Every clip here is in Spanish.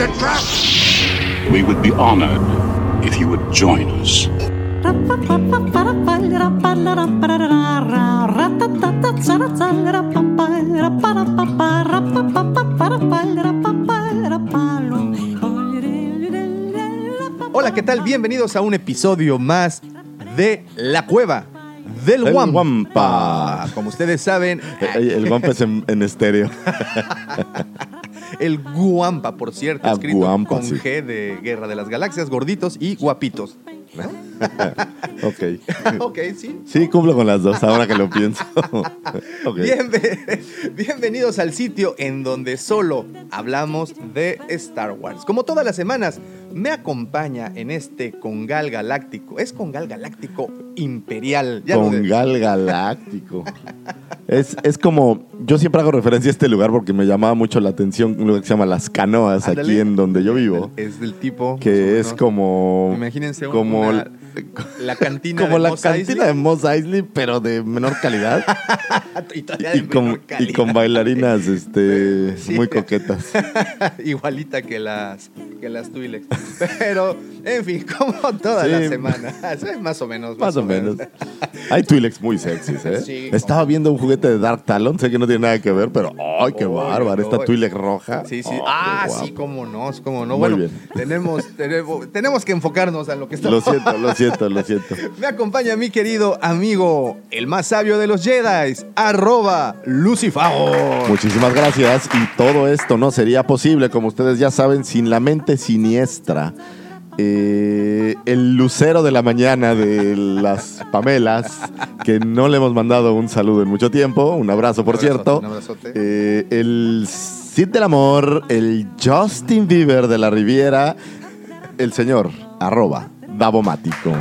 It's a trap! We would be honored if you would join us. Hola, ¿qué tal? Bienvenidos a un episodio más de La Cueva del El. Como ustedes saben, El, el guampa es en, en estéreo. el Guampa, por cierto, Ah, escrito Guampa, con sí. G de Guerra de las Galaxias, gorditos y guapitos. ok. ok, sí. Sí, cumplo con las dos, ahora que lo pienso. Ok. Bienve- bienvenidos al sitio en donde solo hablamos de Star Wars. Como todas las semanas, me acompaña en este Congal Galáctico. Es Congal Galáctico Imperial. Ya lo Con de- Gal Galáctico. Es, es como, yo siempre hago referencia a este lugar porque me llamaba mucho la atención un lugar que se llama Las Canoas, Ándale. aquí en donde yo vivo, Es del tipo. que es como... Imagínense un- como, una- la cantina como de la Mos cantina Eisley. de Moss Eisley, pero de menor calidad. y, de con, menor y calidad. con bailarinas este, Sí. muy coquetas. Igualita que las, que las Twi'leks. Pero, en fin, como toda Sí. la semana. Más o menos. Más o menos. Hay Twi'leks muy sexys, ¿eh? Sí, Estaba viendo un juguete de Dark Talon, sé que no tiene nada que ver, pero ¡ay, qué Uy, bárbaro! Esta uy. Twi'lek roja. Sí, sí. Oh, ah, sí, cómo no, cómo no. Muy bueno, bien. tenemos, tenemos, tenemos que enfocarnos a lo que Lo estamos. siento, lo siento, lo siento. Me acompaña mi querido amigo, el más sabio de los Jedi, arroba Lucifago. Muchísimas gracias. Y todo esto no sería posible, como ustedes ya saben, sin la mente siniestra. Eh, el lucero de la mañana de las Pamelas, que no le hemos mandado un saludo en mucho tiempo. Un abrazo, por Un abrazote, cierto. un abrazote. Eh, el Cid del Amor, el Justin Bieber de la Riviera, el señor arroba Davomático.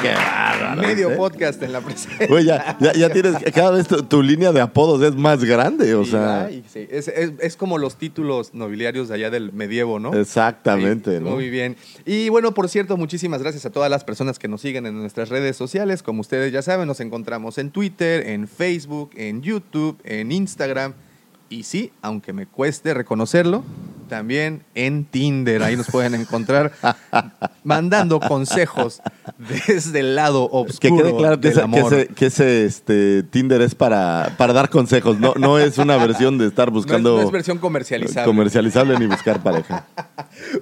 Qué bárbaro. Medio ¿eh? podcast en la presencia. Güey, ya, ya, ya tienes, cada vez tu, tu línea de apodos es más grande, o Sí, sea, ay, sí. es, es- es como los títulos nobiliarios de allá del medievo, ¿no? exactamente, Sí, ¿no? Muy bien. Y bueno, por cierto, muchísimas gracias a todas las personas que nos siguen en nuestras redes sociales. Como ustedes ya saben, nos encontramos en Twitter, en Facebook, en YouTube, en Instagram. Y sí, aunque me cueste reconocerlo, también en Tinder. Ahí nos pueden encontrar mandando consejos desde el lado Que oscuro quede claro que, del ese, que amor. ese- que ese, este, Tinder es para, para dar consejos, no, no es una versión de estar No es- buscando no es versión comercializable. comercializable ni buscar pareja.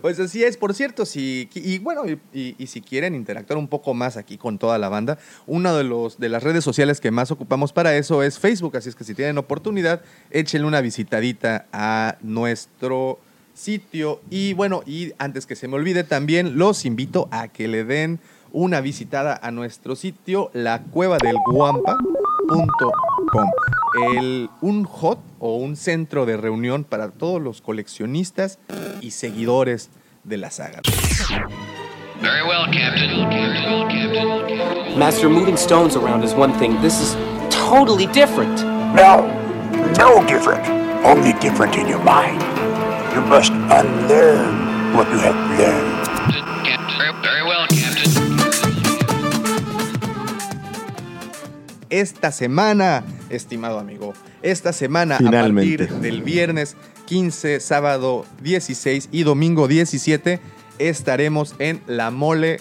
Pues así es, por cierto, si, y bueno, y, y- y si quieren interactuar un poco más aquí con toda la banda, una de, los, de las redes sociales que más ocupamos para eso es Facebook, así es que si tienen oportunidad, échenle una visitadita a nuestro sitio. Y bueno, y antes que se me olvide también, los invito a que le den una visitada a nuestro sitio, la cueva del guampa.com. El, un hot o un centro de reunión para todos los coleccionistas y seguidores de la saga. Very well, Captain. Captain. Master, moving stones around is one thing. This is totally different. No, no different. Only different in your mind. You must unlearn what you have learned. Captain. Very, very well, Captain. Esta semana, estimado amigo, esta semana Finalmente. a partir del viernes 15, sábado 16 y domingo 17 estaremos en La Mole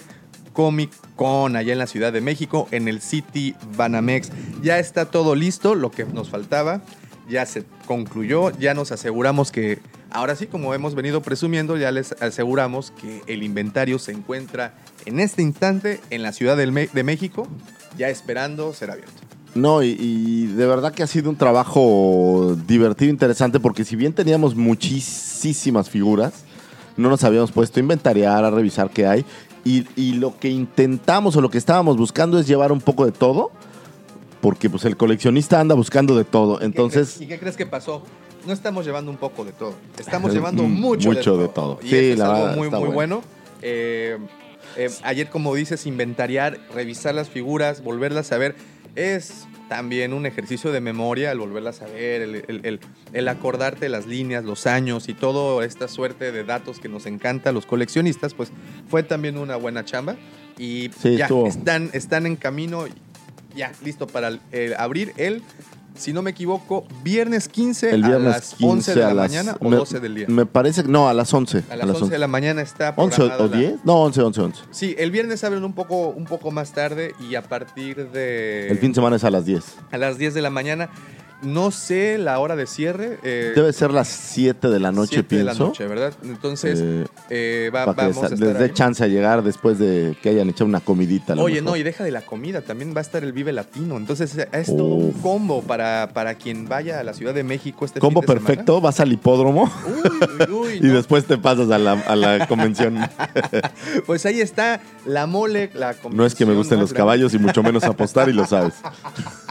Comic Con, allá en la Ciudad de México, en el City Banamex. Ya está todo listo, lo que nos faltaba ya se concluyó, ya nos aseguramos que, ahora sí, como hemos venido presumiendo, ya les aseguramos que el inventario se encuentra en este instante en la Ciudad de México, ya esperando ser abierto. No, y, y de verdad que ha sido un trabajo divertido, interesante, porque si bien teníamos muchísimas figuras, no nos habíamos puesto a inventariar, a revisar qué hay. Y, y lo que intentamos o lo que estábamos buscando es llevar un poco de todo, porque pues el coleccionista anda buscando de todo. Entonces, ¿Y qué crees que pasó? No estamos llevando un poco de todo, estamos llevando mucho, Mucho de, de todo. todo. Y Sí, esto es la algo verdad, muy, muy bueno. bueno. Eh, eh, ayer, como dices, inventariar, revisar las figuras, volverlas a ver, es también un ejercicio de memoria el volverlas a ver, el, el- el- el acordarte las líneas, los años y toda esta suerte de datos que nos encanta a los coleccionistas, pues fue también una buena chamba. Y Sí, ya están, están en camino, ya listo para el abrir el, si no me equivoco, viernes 15 El a viernes las 15 11 de a la las- mañana o me- 12 del día. Me parece que no, a las 11. A las 11 de la mañana está 11 programada o la- 10? No, 11, 11, 11. Sí, el viernes abren un poco, un poco más tarde y a partir de... El fin de semana es a las 10. A las 10 de la mañana. No sé la hora de cierre. eh, Debe ser las 7 de la noche, 7 de pienso. la noche, ¿verdad? Entonces, Eh, eh, va- para que vamos les, a les dé chance a llegar después de que hayan echado una comidita. a lo Oye, mejor. no, y deja de la comida, también va a estar el Vive Latino. Entonces, es todo un combo para, para quien vaya a la Ciudad de México este Combo fin de semana. perfecto, vas al hipódromo Uy, uy, uy, y no. después te pasas a la, a la convención. Pues ahí está la mole, la No es que me gusten los grande. caballos y mucho menos apostar y lo sabes.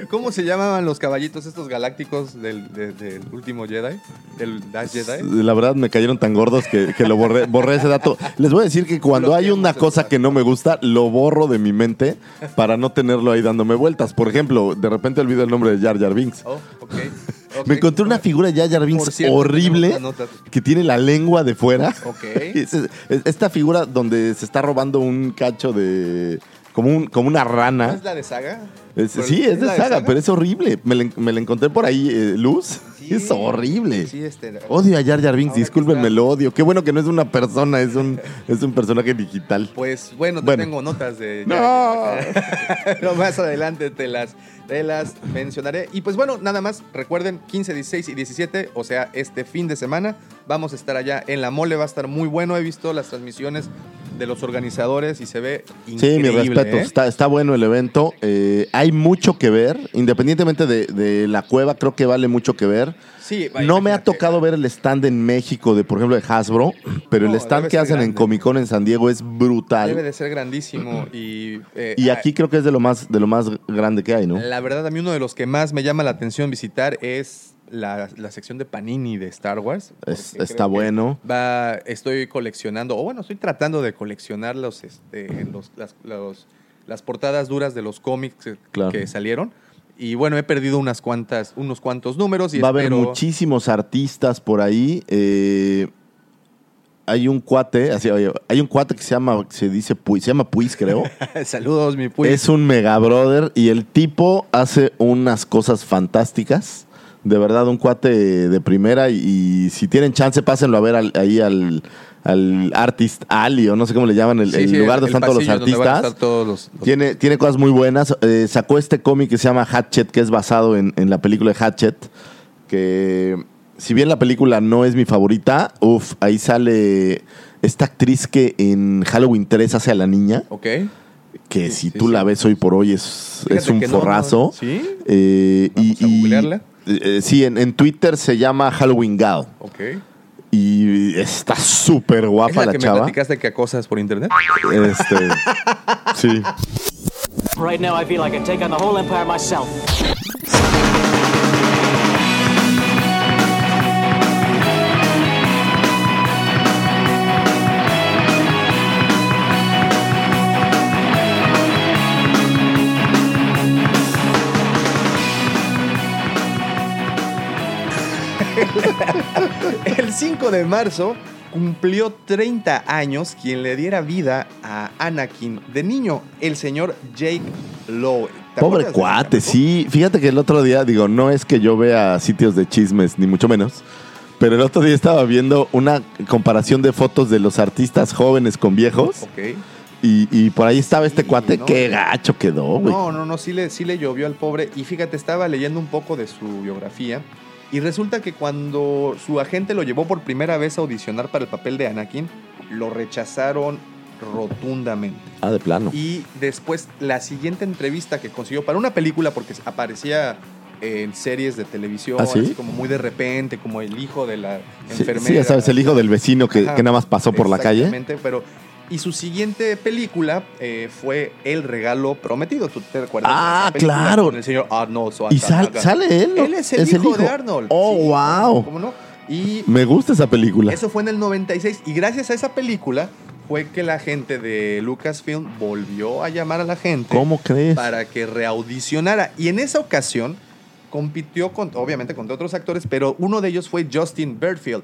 ¿Cómo se llamaban los caballitos estos galácticos del, de- del último Jedi? Del Dash Jedi. La verdad me cayeron tan gordos que, que lo borré, borré ese dato. Les voy a decir que cuando hay una cosa que no me gusta, lo borro de mi mente para no tenerlo ahí dándome vueltas. Por ejemplo, de repente olvido el nombre de Jar Jar Binks. Oh, ok. ok. Me encontré una figura de Jar Jar Por Binks cierto, horrible tenemos la nota. que tiene la lengua de fuera. Ok. Es- es- Esta figura donde se está robando un cacho de... Como, un, como una ¿No rana. es la de saga? Es- sí, es de saga, pero es horrible. Me la, me la encontré por ahí, eh, Luz. Sí. Es horrible. Sí, este, Odio a Jar Jar Binks, discúlpenme, lo odio. Qué bueno que no es una persona, es un, es un personaje digital. Pues bueno, te Bueno. tengo notas de. No. Pero más adelante te las, te las mencionaré. Y pues bueno, nada más, recuerden, 15, 16 y 17, o sea, este fin de semana, vamos a estar allá en la mole, va a estar muy bueno. He visto las transmisiones de los organizadores y se ve Sí, increíble. mi respeto. ¿eh? Está, está bueno el evento. Eh, hay mucho que ver. Independientemente de, de la cueva, creo que vale mucho que ver. Sí, vaya, No me ha tocado ver el stand en México de, por ejemplo, de Hasbro, pero No, el stand que hacen en grande. Comic Con en San Diego es brutal. Debe de ser grandísimo. Y, eh, Y aquí creo que es de lo más, de lo más grande que hay, ¿no? La verdad, a mí uno de los que más me llama la atención visitar es la, la sección de Panini de Star Wars. Es- está bueno. Va, estoy coleccionando, o bueno, estoy tratando de coleccionar los, este, los- las, los- las portadas duras de los cómics que, Claro. que salieron. Y bueno, he perdido unas cuantas, unos cuantos números y Va a haber muchísimos artistas por ahí. eh, hay un cuate, así, hay un cuate que se llama, se dice Puis, se llama Puis, creo. Saludos, mi pues. Es un mega brother y el tipo hace unas cosas fantásticas. De verdad, un cuate de primera. Y, y si tienen chance, pásenlo a ver al- ahí al, al Artist Alley, o no sé cómo le llaman, el, Sí, el sí, lugar donde están todos los artistas. estar todos los- los- Tiene, tiene cosas muy buenas. Eh, sacó este cómic que se llama Hatchet, que es basado en, en la película de Hatchet. Que si bien la película no es mi favorita, uff, ahí sale esta actriz que en Halloween 3 hace a la niña. Ok. Que Sí, si tú la ves hoy por hoy es, es un no, forrazo. no, ¿sí? Eh, Vamos a googlearla. Eh, sí, en, en Twitter se llama Halloween Gal. Ok. Y está súper ¿Es guapa la la, que me chava. platicaste que acosas por internet? Este, sí. Right now, I feel I can take on the whole empire myself. El 5 de marzo cumplió 30 años quien le diera vida a Anakin de niño, el señor Jake Lowe. ¿Te Pobre cuate, sí. Fíjate que el otro día, digo, no es que yo vea sitios de chismes, ni mucho menos. Pero el otro día estaba viendo una comparación de fotos de los artistas jóvenes con viejos. Ok. Y, y por ahí estaba este Sí, cuate. no, Qué gacho quedó, güey. No, no, no, sí le, sí le llovió al pobre. Y fíjate, estaba leyendo un poco de su biografía. Y resulta que cuando su agente lo llevó por primera vez a audicionar para el papel de Anakin, lo rechazaron rotundamente. Ah, de plano. Y después, la siguiente entrevista que consiguió para una película, porque aparecía en series de televisión, ¿Ah, sí? así como muy de repente, como el hijo de la Sí, enfermera. sí, ya sabes, el hijo del vecino que, Ajá, que nada más pasó por la calle. Exactamente, pero Y su siguiente película eh, fue El Regalo Prometido. ¿Tú te recuerdas? Ah, claro. Con el señor Arnold ¿Y sal- sale él? ¿no? Él es el, hijo, de Arnold. Oh, Sí, wow. ¿Cómo no? Y Me gusta esa película. eso fue en el 96. Y gracias a esa película fue que la gente de Lucasfilm volvió a llamar a la gente ¿Cómo crees? para que reaudicionara. Y en esa ocasión compitió con, obviamente contra otros actores, pero uno de ellos fue Justin Berfield,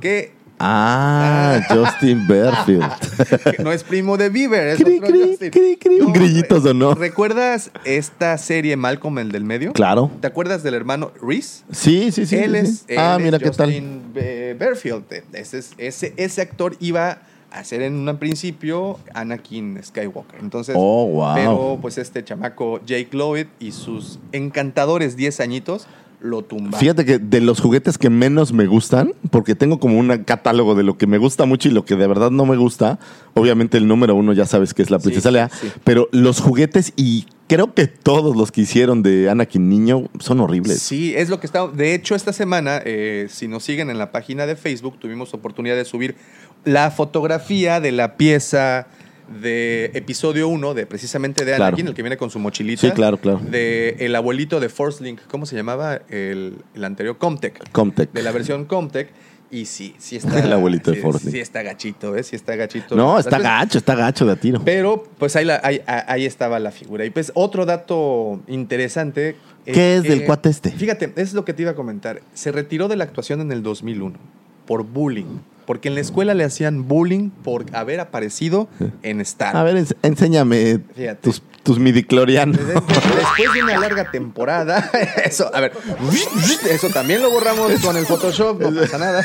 que Ah, Justin Berfield. no es primo de Bieber, es Cri, otro cri, Justin. cri. Un grillito sonó. ¿Recuerdas esta serie Malcolm el del medio? Claro. ¿Te acuerdas del hermano Reese? Sí, sí, sí. él sí, es, sí. Ah, mira es qué tal. Justin Be- Berfield. Ese, es- ese, ese actor iba a ser en un principio Anakin Skywalker. Entonces, Oh, wow. pero pues este chamaco Jake Lloyd y sus encantadores 10 añitos lo tumbaron. Fíjate que de los juguetes que menos me gustan, porque tengo como un catálogo de lo que me gusta mucho y lo que de verdad no me gusta, obviamente el número uno ya sabes que es la princesa sí, Lea, sí. pero los juguetes y creo que todos los que hicieron de Anakin niño son horribles. Sí, es lo que está. De hecho, esta semana, eh, si nos siguen en la página de Facebook, tuvimos oportunidad de subir la fotografía de la pieza de episodio 1 de precisamente de Claro. Anakin, el que viene con su mochilita. Sí, claro, claro. De el abuelito de Force Link, ¿cómo se llamaba? El, el anterior Comtech. Comtech. De la versión Comtech. Y sí, sí está. El abuelito de sí, Force Link. Sí está gachito, ¿eh? Sí está gachito. No, está veces- gacho, está gacho de a tiro. Pero, pues ahí, la- ahí, ahí estaba la figura. Y pues otro dato interesante. ¿Qué es del que- cuate este? Fíjate, es lo que te iba a comentar. Se retiró de la actuación en el 2001 por bullying. Porque en la escuela le hacían bullying por haber aparecido en Star. A ver, ens- enséñame Fíjate. tus, tus midiclorianos. Después de una larga temporada, eso, a ver, eso también lo borramos con el Photoshop, no pasa nada.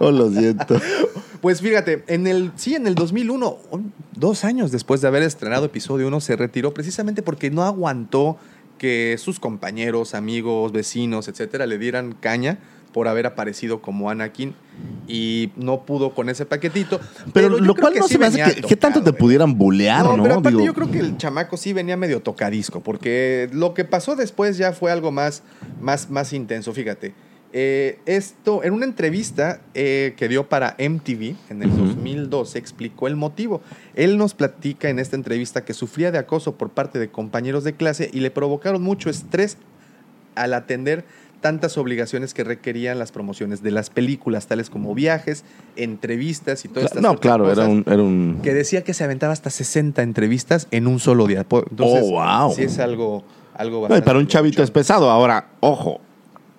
oh, lo siento. Pues fíjate, en el, sí, en el 2001, un- dos años después de haber estrenado episodio 1, se retiró precisamente porque no aguantó que sus compañeros, amigos, vecinos, etcétera, le dieran caña por haber aparecido como Anakin y no pudo con ese paquetito. Pero, lo cual no sí se me hace que, ¿qué tanto te ¿eh? pudieran bulear, ¿no? pero aparte Digo, yo creo que el chamaco sí venía medio tocadisco, porque lo que pasó después ya fue algo más, más, más intenso. Fíjate, eh, esto en una entrevista eh, que dio para MTV en el Ujú. 2012 explicó el motivo. Él nos platica en esta entrevista que sufría de acoso por parte de compañeros de clase y le provocaron mucho estrés al atender tantas obligaciones que requerían las promociones de las películas, tales como viajes, entrevistas y todas estas No, claro, era un, era un... que decía que se aventaba hasta 60 entrevistas en un solo día. Entonces, Oh, wow. sí es algo, algo No, y bastante para un chavito es pesado. Ahora, ojo,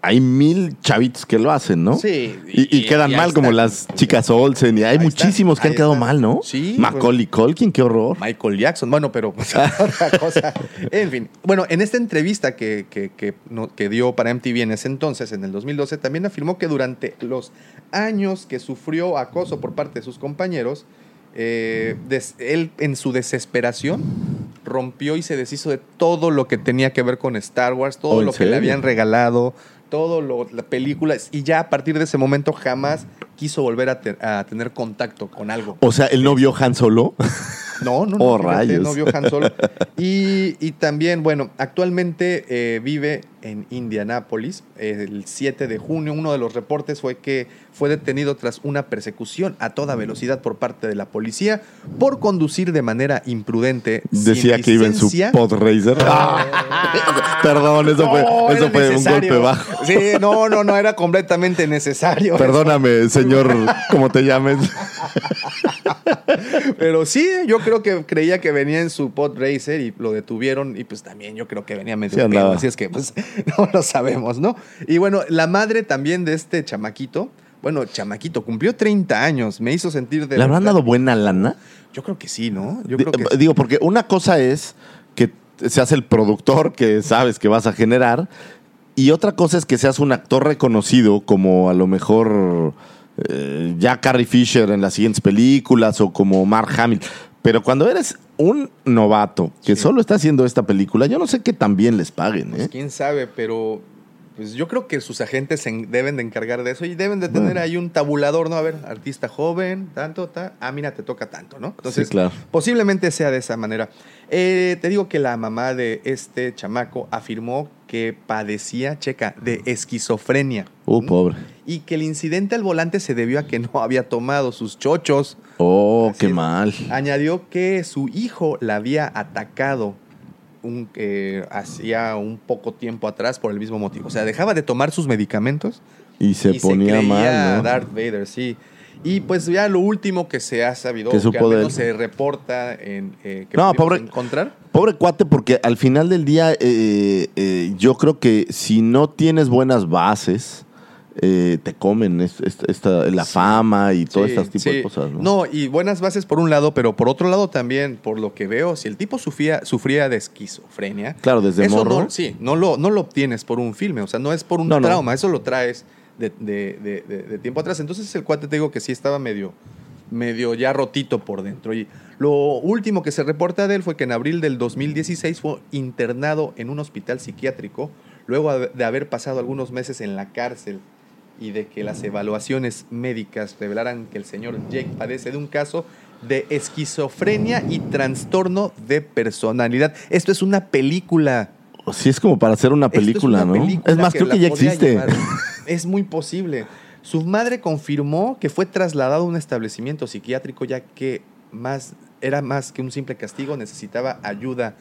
hay mil chavitos que lo hacen, ¿no? Sí. Y, y quedan mal, está. como las chicas Olsen, y hay Ahí muchísimos está, que han quedado está. mal, ¿no? Sí, Macaulay Culkin, qué horror. Michael Jackson, bueno, pero pues, otra cosa. En fin, bueno, en esta entrevista que, que, que, no- que dio para MTV en ese entonces, en el 2012, también afirmó que durante los años que sufrió acoso por parte de sus compañeros, eh, des- él en su desesperación rompió y se deshizo de todo lo que tenía que ver con Star Wars, todo Oh, ¿en lo que le habían regalado, todo lo, la película, y ya a partir de ese momento jamás quiso volver a, te- a tener contacto con algo. O sea, él no vio Han Solo. No, no, no. Oh, fíjate, rayos. No vio Han Solo. Y, y también, bueno, actualmente eh, vive en Indianápolis. El 7 de junio, uno de los reportes fue que fue detenido tras una persecución a toda velocidad por parte de la policía por conducir de manera imprudente. sin Decía que iba en su pod racer. Perdón, eso fue, eso un golpe bajo. Sí, no, no, no, era completamente necesario. Perdóname, señor, como te llames. Pero sí, yo creo que creía que venía en su pod racer y lo detuvieron y pues también yo creo que venía medio Sí andaba. pedo, así es que pues no lo sabemos, ¿no? Y bueno, la madre también de este chamaquito, bueno, chamaquito, cumplió 30 años, me hizo sentir de ¿Le habrán dado buena lana? Yo creo que sí, ¿no? Yo creo que sí. Digo, porque una cosa es que seas el productor que sabes que vas a generar y otra cosa es que seas un actor reconocido como a lo mejor eh, ya Carrie Fisher en las siguientes películas o como Mark Hamill. Pero cuando eres un novato que Sí. solo está haciendo esta película, yo no sé qué tan bien les paguen. Pues ¿eh? quién sabe, pero pues yo creo que sus agentes se deben de encargar de eso y deben de tener Bueno. ahí un tabulador, ¿no? A ver, artista joven, tanto, ta, ah, mira, te toca tanto, ¿no? Entonces, Sí, claro. posiblemente sea de esa manera. Eh, te digo que la mamá de este chamaco afirmó que padecía, checa, de esquizofrenia. Uh, pobre. Y que el incidente al volante se debió a que no había tomado sus chochos. Oh, Así qué es. mal. Añadió que su hijo la había atacado un, eh, hacía un poco tiempo atrás por el mismo motivo. O sea, dejaba de tomar sus medicamentos Y se y ponía se creía mal, ¿no? Darth Vader, sí. Y pues ya lo último que se ha sabido, Que al menos se reporta en eh, que No, pobre- encontrar. Pobre cuate, porque al final del día eh, eh, yo creo que si no tienes buenas bases, eh, te comen es- es- esta- la fama y todo Sí, este tipo sí. de cosas. ¿no? No, y buenas bases por un lado, pero por otro lado también, por lo que veo, si el tipo sufría, sufría de esquizofrenia. Claro, desde eso morro. No, sí, no lo, no lo obtienes por un filme, o sea, no es por un no. trauma, eso lo traes de, de- de- de- de tiempo atrás. Entonces el cuate te digo que sí estaba medio, medio ya rotito por dentro. Y lo último que se reporta de él fue que en abril del 2016 fue internado en un hospital psiquiátrico, luego de haber pasado algunos meses en la cárcel y de que las evaluaciones médicas revelaran que el señor Jake padece de un caso de esquizofrenia y trastorno de personalidad. Esto es una película. Sí, es como para hacer una es película, una ¿no? película es más, creo que ya existe. Es muy posible. Su madre confirmó que fue trasladado a un establecimiento psiquiátrico ya que más era más que un simple castigo, necesitaba ayuda.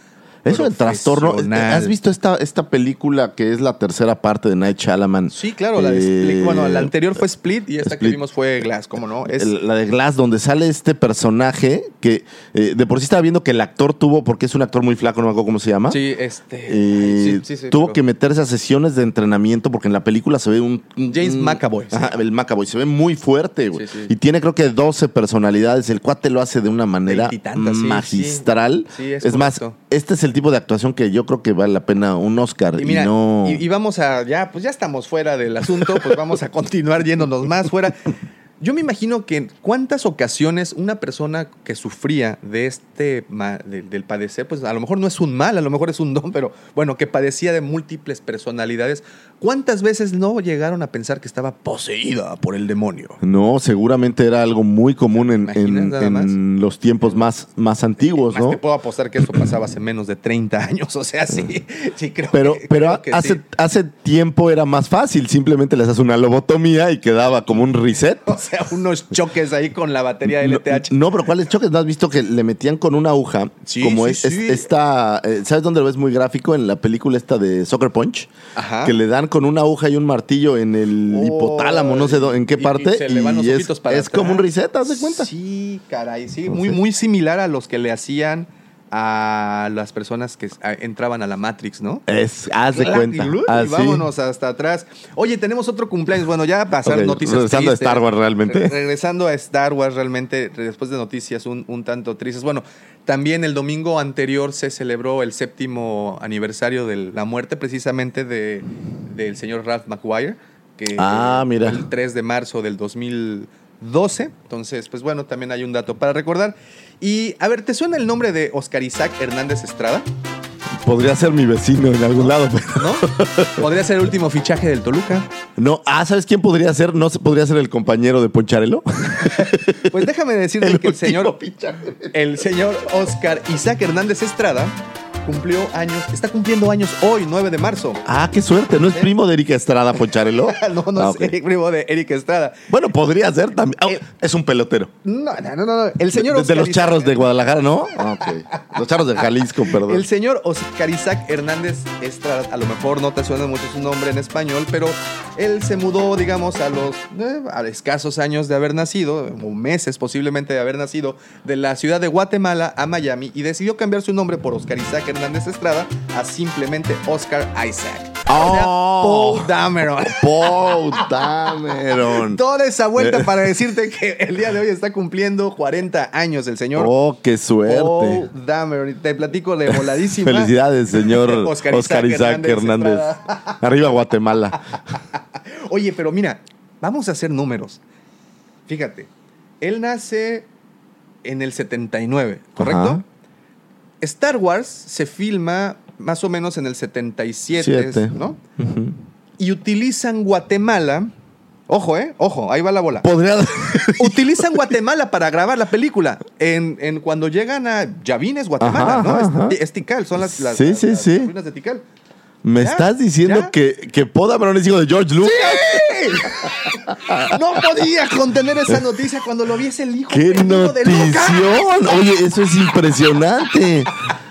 Eso del trastorno. profesional. ¿Has visto esta, esta película que es la tercera parte de Night Shyamalan? Sí, claro, la de Split. Eh, Bueno, la anterior fue Split y esta que vimos fue Glass, ¿cómo no? Es, la de Glass, donde sale este personaje que eh, de por sí estaba viendo que el actor tuvo, porque es un actor muy flaco, no me acuerdo cómo se llama. sí, este. Eh, sí, sí, sí, tuvo que meterse a sesiones de entrenamiento porque en la película se ve un... un- James McAvoy. Ajá, el McAvoy. Se ve muy fuerte, güey. Y tiene creo que 12 personalidades. El cuate lo hace de una manera sí, magistral. es es más, este es el tipo de actuación que yo creo que vale la pena un Oscar. Y no... y, y vamos a, ya, pues ya estamos fuera del asunto, pues vamos a continuar yéndonos más fuera. Yo me imagino que en cuántas ocasiones una persona que sufría de este, de- del padecer, pues a lo mejor no es un mal, a lo mejor es un don, pero bueno, que padecía de múltiples personalidades, ¿cuántas veces no llegaron a pensar que estaba poseída por el demonio? No, seguramente era algo muy común en, ¿Te imaginas en- los tiempos más, más antiguos, Más ¿no? te puedo apostar que eso pasaba hace menos de 30 años, o sea, sí, sí creo Pero, que, pero creo que hace, sí. hace tiempo era más fácil, simplemente les haces una lobotomía y quedaba como un reset. O sea, unos choques ahí con la batería No, LTH. no, pero ¿cuáles choques? ¿No has visto que le metían con una aguja? Sí, como sí, es, esta, eh, ¿sabes dónde lo ves muy gráfico? En la película esta de Soccer Punch. Ajá. Que le dan con una aguja y un martillo en el Oh, hipotálamo, no sé dó- en qué y- y parte. se le van los es, para es como un reset, ¿haz de cuenta? Sí, caray, sí. Muy, muy similar a los que le hacían a las personas que entraban a la Matrix, ¿no? Es, haz de cuenta. Y, Así. vámonos hasta atrás. Oye, tenemos otro cumpleaños. Bueno, ya pasar Ok, noticias. regresando a. Star Wars, realmente. Re- regresando a Star Wars, realmente, después de noticias un, un tanto tristes. Bueno, también el domingo anterior se celebró el séptimo aniversario de la muerte, precisamente, de, del señor Ralph McGuire. Que Ah, mira. El 3 de marzo del 2012. Entonces, pues bueno, también hay un dato para recordar. Y, a ver, ¿te suena el nombre de Oscar Isaac Hernández Estrada? Podría ser mi vecino en algún lado, pero ¿No? Podría ser el último fichaje del Toluca. no. Ah, ¿sabes quién podría ser? ¿No se- podría ser el compañero de Poncharelo? Pues déjame decirte El que el señor, fichaje. el señor Oscar Isaac Hernández Estrada cumplió años, está cumpliendo años hoy, 9 de marzo. Ah, qué suerte. ¿No es primo de Erika Estrada Poncharelo? no, no Ah, es. Eric primo de Eric Estrada. Bueno, podría ser también. Ah, Eh, es un pelotero. No, no, no, no. El señor de, de los charros de Guadalajara, ¿no? Ah, ok. Los charros de Jalisco, perdón. El señor Oscar Isaac Hernández Estrada, a lo mejor no te suena mucho su nombre en español, pero él se mudó, digamos, a los eh, a escasos años de haber nacido, o meses posiblemente de haber nacido, de la ciudad de Guatemala a Miami y decidió cambiar su nombre por Oscar Isaac Hernández Estrada a simplemente Oscar Isaac. Oh. Paul Dameron. Paul Dameron. Toda esa vuelta Eh. para decirte que el día de hoy está cumpliendo 40 años el señor Oh, qué suerte. Paul Dameron. Te platico de voladísima. Felicidades, señor Oscar Oscar, Isaac Isaac, Hernández Hernández. Arriba Guatemala. Oye, pero mira, vamos a hacer números. Fíjate, él nace en el 79, ¿correcto? Ajá. Star Wars se filma más o menos en el 77, Siete. ¿no? Y utilizan Guatemala. Ojo, ¿eh? Ojo, ahí va la bola. Podría. Utilizan Guatemala para grabar la película. En, en cuando llegan a Llavines, Guatemala, Ajá, ¿no? ajá, Es-. Es, Tikal, son las, las, Sí, las- sí, las sí. ruinas de Tikal. ¿Me ¿Ya? estás diciendo ¿Ya? que, que Poe Dameron es hijo de George Lucas? No podía contener esa noticia cuando lo vi es el hijo ¡Qué de notición! Oye, eso es impresionante.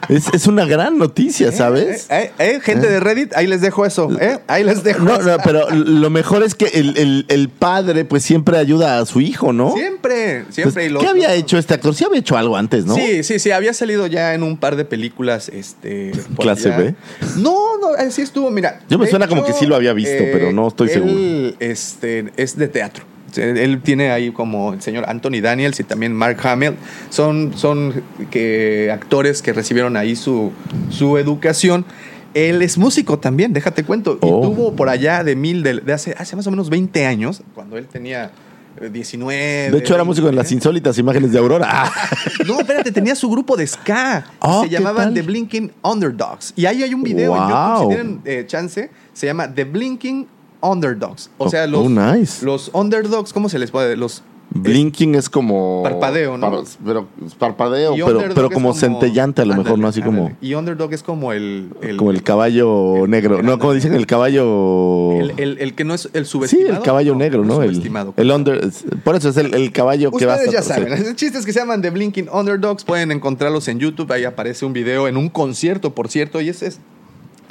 Es, es una gran noticia, ¿sabes? Eh, eh, gente de Reddit, ahí les dejo eso. ¿eh? Ahí les dejo. No, eso. no, pero lo mejor es que el, el- el padre pues siempre ayuda a su hijo, ¿no? Siempre, siempre. Entonces, y lo- ¿Qué había hecho este actor? Sí había hecho algo antes, ¿no? Sí, sí, sí, había salido ya en un par de películas, este... ¿Clase allá. B? No, no, eh, sí estuvo, mira. Yo me suena como que sí lo había visto, pero no estoy él, seguro. Este, es de teatro. Él tiene ahí como el señor Anthony Daniels y también Mark Hamill. Son, son que, actores que recibieron ahí su, su educación. Él es músico también, déjate cuento. Oh. Y tuvo por allá de mil, de, de hace, hace más o menos 20 años, cuando él tenía eh, 19. De hecho, era 20, músico en las insólitas imágenes de Aurora. Ah, no, espérate, tenía su grupo de ska. Oh, se ¿qué llamaban tal? The Blinking Underdogs. Y ahí hay un video en Wow. YouTube, si tienen eh, chance, se llama The Blinking Underdogs. O Oh, sea, los, oh, nice. los underdogs, ¿cómo se les puede? Los Blinking es como. Parpadeo, ¿no? Par- pero parpadeo, y pero, es como, centellante a lo mejor, ¿no? Así como. Y underdog es como el... el como el caballo el- negro. el- No, como dicen, el caballo. el, que no es el sí, subestimado. el caballo negro, ¿no? El subestimado. el under. Por eso es el, caballo que va Ustedes ya saben, el chiste es que se llaman The Blinking Underdogs, pueden encontrarlos en YouTube, ahí aparece un video en un concierto, por cierto, y ese es,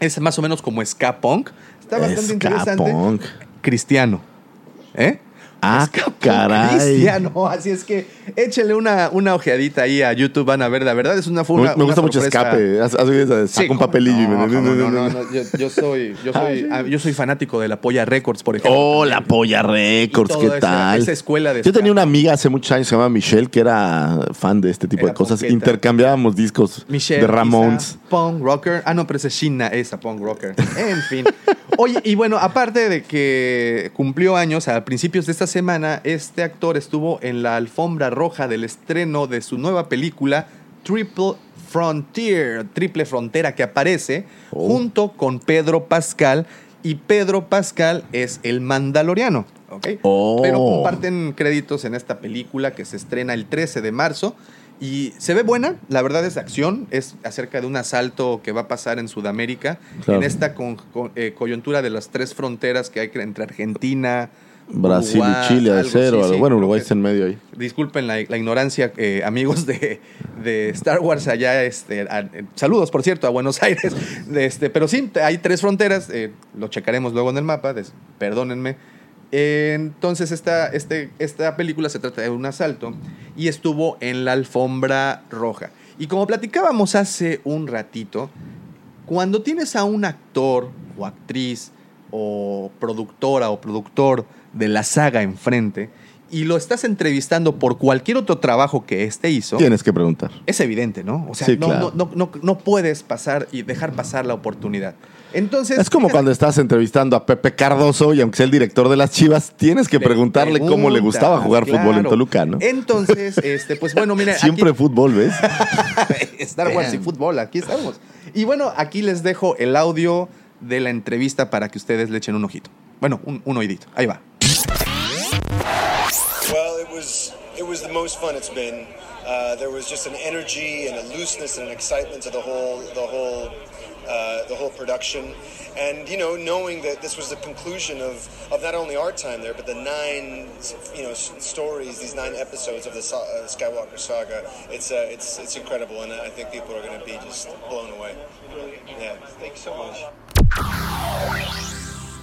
es más o menos como ska punk. Está bastante Ska interesante. punk. Cristiano. ¿Eh? Ah, caray. Cristiano, así es que échenle una, una ojeadita ahí a YouTube, van a ver, la verdad es una fue Me, me gusta mucho escape. Haz- Sí, un papelillo y no, me. cómo no, no, no, Yo, yo soy, yo soy, ah, yo soy fanático de la Polla Records, por ejemplo. Oh, la Polla Records, ¿qué esa- tal? esa escuela de Yo tenía una amiga hace muchos años, se llamaba Michelle, que era fan de este tipo Era de cosas. Intercambiábamos discos Michelle, de Ramones. Punk rocker. Ah, no, pero esa es Shina, esa punk rocker. En fin. Oye, y bueno, aparte de que cumplió años a principios de esta semana, este actor estuvo en la alfombra roja del estreno de su nueva película Triple Frontier, Triple Frontera, que aparece Oh. junto con Pedro Pascal. Y Pedro Pascal es el mandaloriano. ¿ok? Oh. Pero comparten créditos en esta película que se estrena el 13 de marzo. Y se ve buena, la verdad es acción, es acerca de un asalto que va a pasar en Sudamérica, Claro. en esta con- con- eh, coyuntura de las tres fronteras que hay entre Argentina, Brasil Uruguay, y Chile, algo, cero. sí, sí, bueno, Uruguay está en medio ahí. Disculpen la, la ignorancia, eh, amigos de, de Star Wars allá. Este, a- saludos, por cierto, a Buenos Aires. De Este, pero sí, hay tres fronteras. eh, lo checaremos luego en el mapa. des- perdónenme. Eh, entonces, esta, este, esta película se trata de un asalto y estuvo en la alfombra roja. Y como platicábamos hace un ratito, cuando tienes a un actor o actriz o productora o productor de la saga enfrente y lo estás entrevistando por cualquier otro trabajo que éste hizo, Tienes que preguntar. es evidente, ¿no? O sea, Sí, no, claro. no, no, no, puedes pasar y dejar pasar la oportunidad. Entonces, Es como cuando estás entrevistando a Pepe Cardoso y aunque sea el director de las Chivas, tienes que Le preguntarle cómo le gustaba jugar fútbol en. Toluca, ¿no? Entonces, este, pues bueno, mira, Siempre aquí- fútbol, ¿ves? Star Wars y fútbol, aquí estamos. Y bueno, aquí les dejo el audio de la entrevista para que ustedes le echen un ojito. Bueno, un, un oídito. Ahí va. Was it was the most fun it's been. Uh, there was just an energy and a looseness and an excitement to the whole the whole uh, the whole production, and you know, knowing that this was the conclusion of, of not only our time there, but the nine you know stories, these nine episodes of the sa- uh, Skywalker saga. It's uh, it's it's incredible, and I think people are going to be just blown away. Yeah, thank you so much.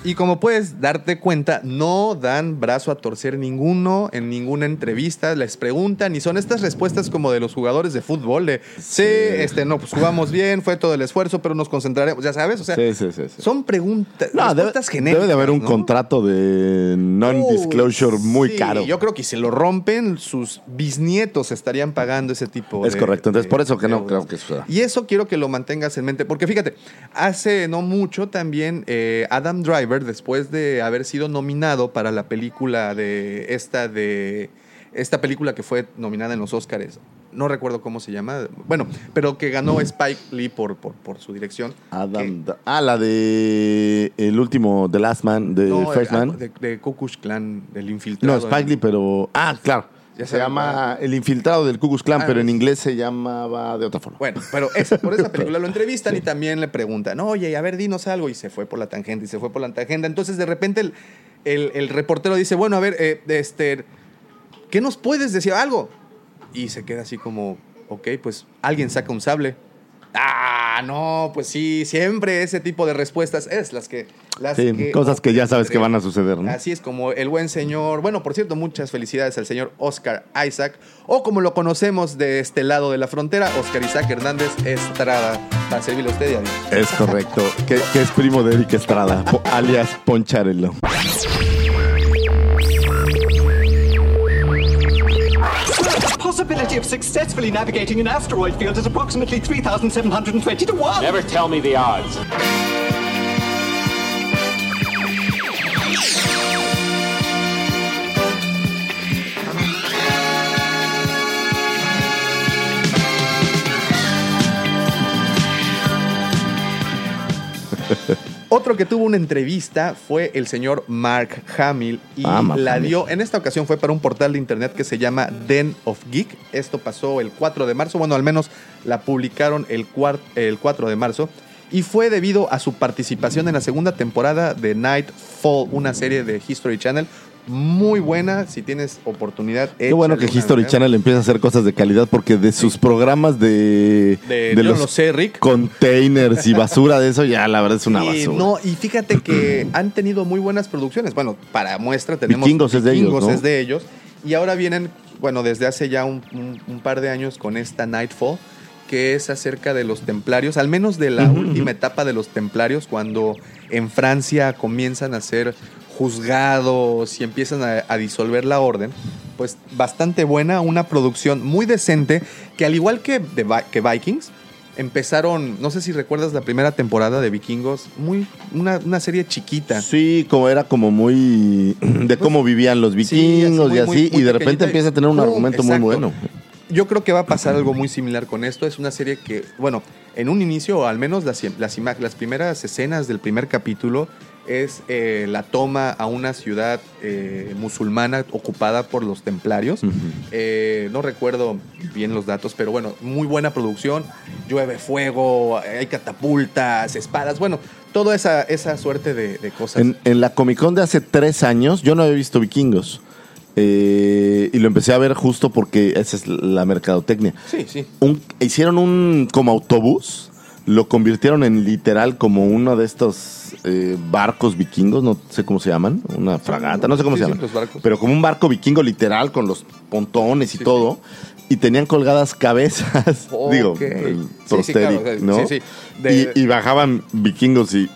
Y como puedes darte cuenta, no dan brazo a torcer ninguno en ninguna entrevista, les preguntan y son estas respuestas como de los jugadores de fútbol, de sí, este, no, pues jugamos bien, fue todo el esfuerzo, pero nos concentraremos, ya sabes, o sea, Sí, sí, son preguntas, No, debe, respuestas genéricas. debe de haber un ¿no? contrato de non-disclosure Uy, muy caro. Yo creo que si lo rompen, sus bisnietos estarían pagando ese tipo Es de- correcto, entonces de por eso que no creo que suceda. Y eso quiero que lo mantengas en mente, porque fíjate, hace no mucho también eh, Adam Driver, después de haber sido nominado para la película de esta de esta película que fue nominada en los Oscars, no recuerdo cómo se llama, bueno, pero que ganó Spike Lee por, por, por su dirección. Adam Da- ah, la de el último, The Last Man, de No, First eh, Man. de, de Ku Klux Klan, del infiltrado. no, Spike Lee, pero. Ah, claro. Ya Se llama El infiltrado del Ku Klux Klan, Ah, pero en inglés se llamaba de otra forma. Bueno, pero esa- por esa película lo entrevistan y también le preguntan, oye, a ver, dinos algo. Y se fue por la tangente y se fue por la tangente. Entonces, de repente, el, el- el reportero dice, bueno, a ver, eh, este, ¿qué nos puedes decir? Algo. Y se queda así como, ok, pues alguien saca un sable. Ah, no, pues sí, siempre ese tipo de respuestas es las que... Las Sí, que cosas que ya sabes que van a suceder, ¿no? Así es como el buen señor, bueno, por cierto, muchas felicidades al señor Oscar Isaac, o como lo conocemos de este lado de la frontera, Oscar Isaac Hernández Estrada, para servirle a usted y a mí. Es correcto. que, que es primo de Eric Estrada, alias Poncharelo. Possibility of successfully navigating an asteroid field is approximately 3,720 to 1. Never tell me the odds. Otro que tuvo una entrevista fue el señor Mark Hamill y Ah, la Hamill. dio, en esta ocasión fue para un portal de internet que se llama Den of Geek. Esto pasó el 4 de marzo, bueno, al menos la publicaron el, el 4 de marzo. Y fue debido a su participación en la segunda temporada de Nightfall, una serie de History Channel muy buena. Si tienes oportunidad, Qué bueno que History Channel empieza a hacer cosas de calidad porque de sus programas de, De- yo lo sé, Rick. containers y basura de eso, ya la verdad es una Y basura. no, y fíjate que han tenido muy buenas producciones. Bueno, para muestra tenemos Vikingos es de ellos, ¿no? es de ellos. Y ahora vienen, bueno, desde hace ya un, un- un par de años con esta Nightfall, que es acerca de los templarios, al menos de la última etapa de los templarios, cuando en Francia comienzan a ser juzgados y empiezan a, a disolver la orden. Pues bastante buena, una producción muy decente, que al igual que, de que Vikings, empezaron, no sé si recuerdas la primera temporada de Vikingos, muy una, una serie chiquita. Sí, como era como muy de cómo vivían los vikingos muy, y así, muy y de repente empieza a tener un argumento muy bueno. Yo creo que va a pasar algo muy similar con esto. Es una serie que, bueno, en un inicio, o al menos las, las primeras escenas del primer capítulo, es eh, la toma a una ciudad eh, musulmana ocupada por los templarios. Eh, no recuerdo bien los datos, pero bueno, muy buena producción. Llueve fuego, hay catapultas, espadas, bueno, toda esa, esa suerte de, de cosas. En, en la Comic Con de hace tres años, yo no había visto vikingos. Eh, y lo empecé a ver justo porque esa es la mercadotecnia. Sí, sí. Un- hicieron un como autobús, lo convirtieron en literal como uno de estos eh, barcos vikingos, no sé cómo se llaman, una fragata, no sé cómo Sí, se sí, llaman, pero como un barco vikingo literal con los pontones y todo. Y tenían colgadas cabezas, digo, el claro, ¿no? De- y bajaban vikingos y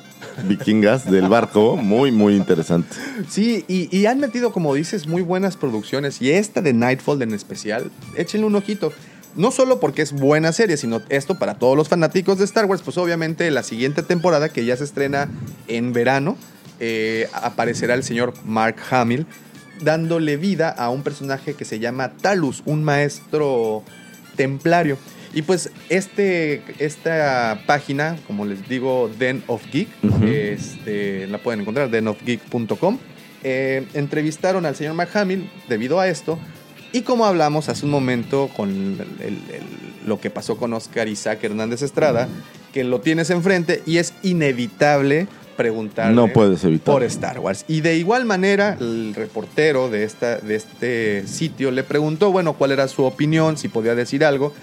vikingas del barco, muy, muy interesante. Sí, y, y han metido, como dices, muy buenas producciones. Y esta de Nightfall en especial, échenle un ojito. No solo porque es buena serie, sino esto para todos los fanáticos de Star Wars. Pues obviamente la siguiente temporada, que ya se estrena en verano, eh, aparecerá el señor Mark Hamill dándole vida a un personaje que se llama Talus, un maestro templario. Y pues este, esta página, como les digo, Den of Geek, este, la pueden encontrar, denofgeek.com. eh, entrevistaron al señor Mark Hamill debido a esto. Y como hablamos hace un momento con el- el- el- lo que pasó con Oscar Isaac Hernández Estrada, que lo tienes enfrente y es inevitable preguntarle No puedes evitar. por Star Wars. Y de igual manera, el reportero de, esta, de este sitio le preguntó, bueno, cuál era su opinión, si podía decir algo,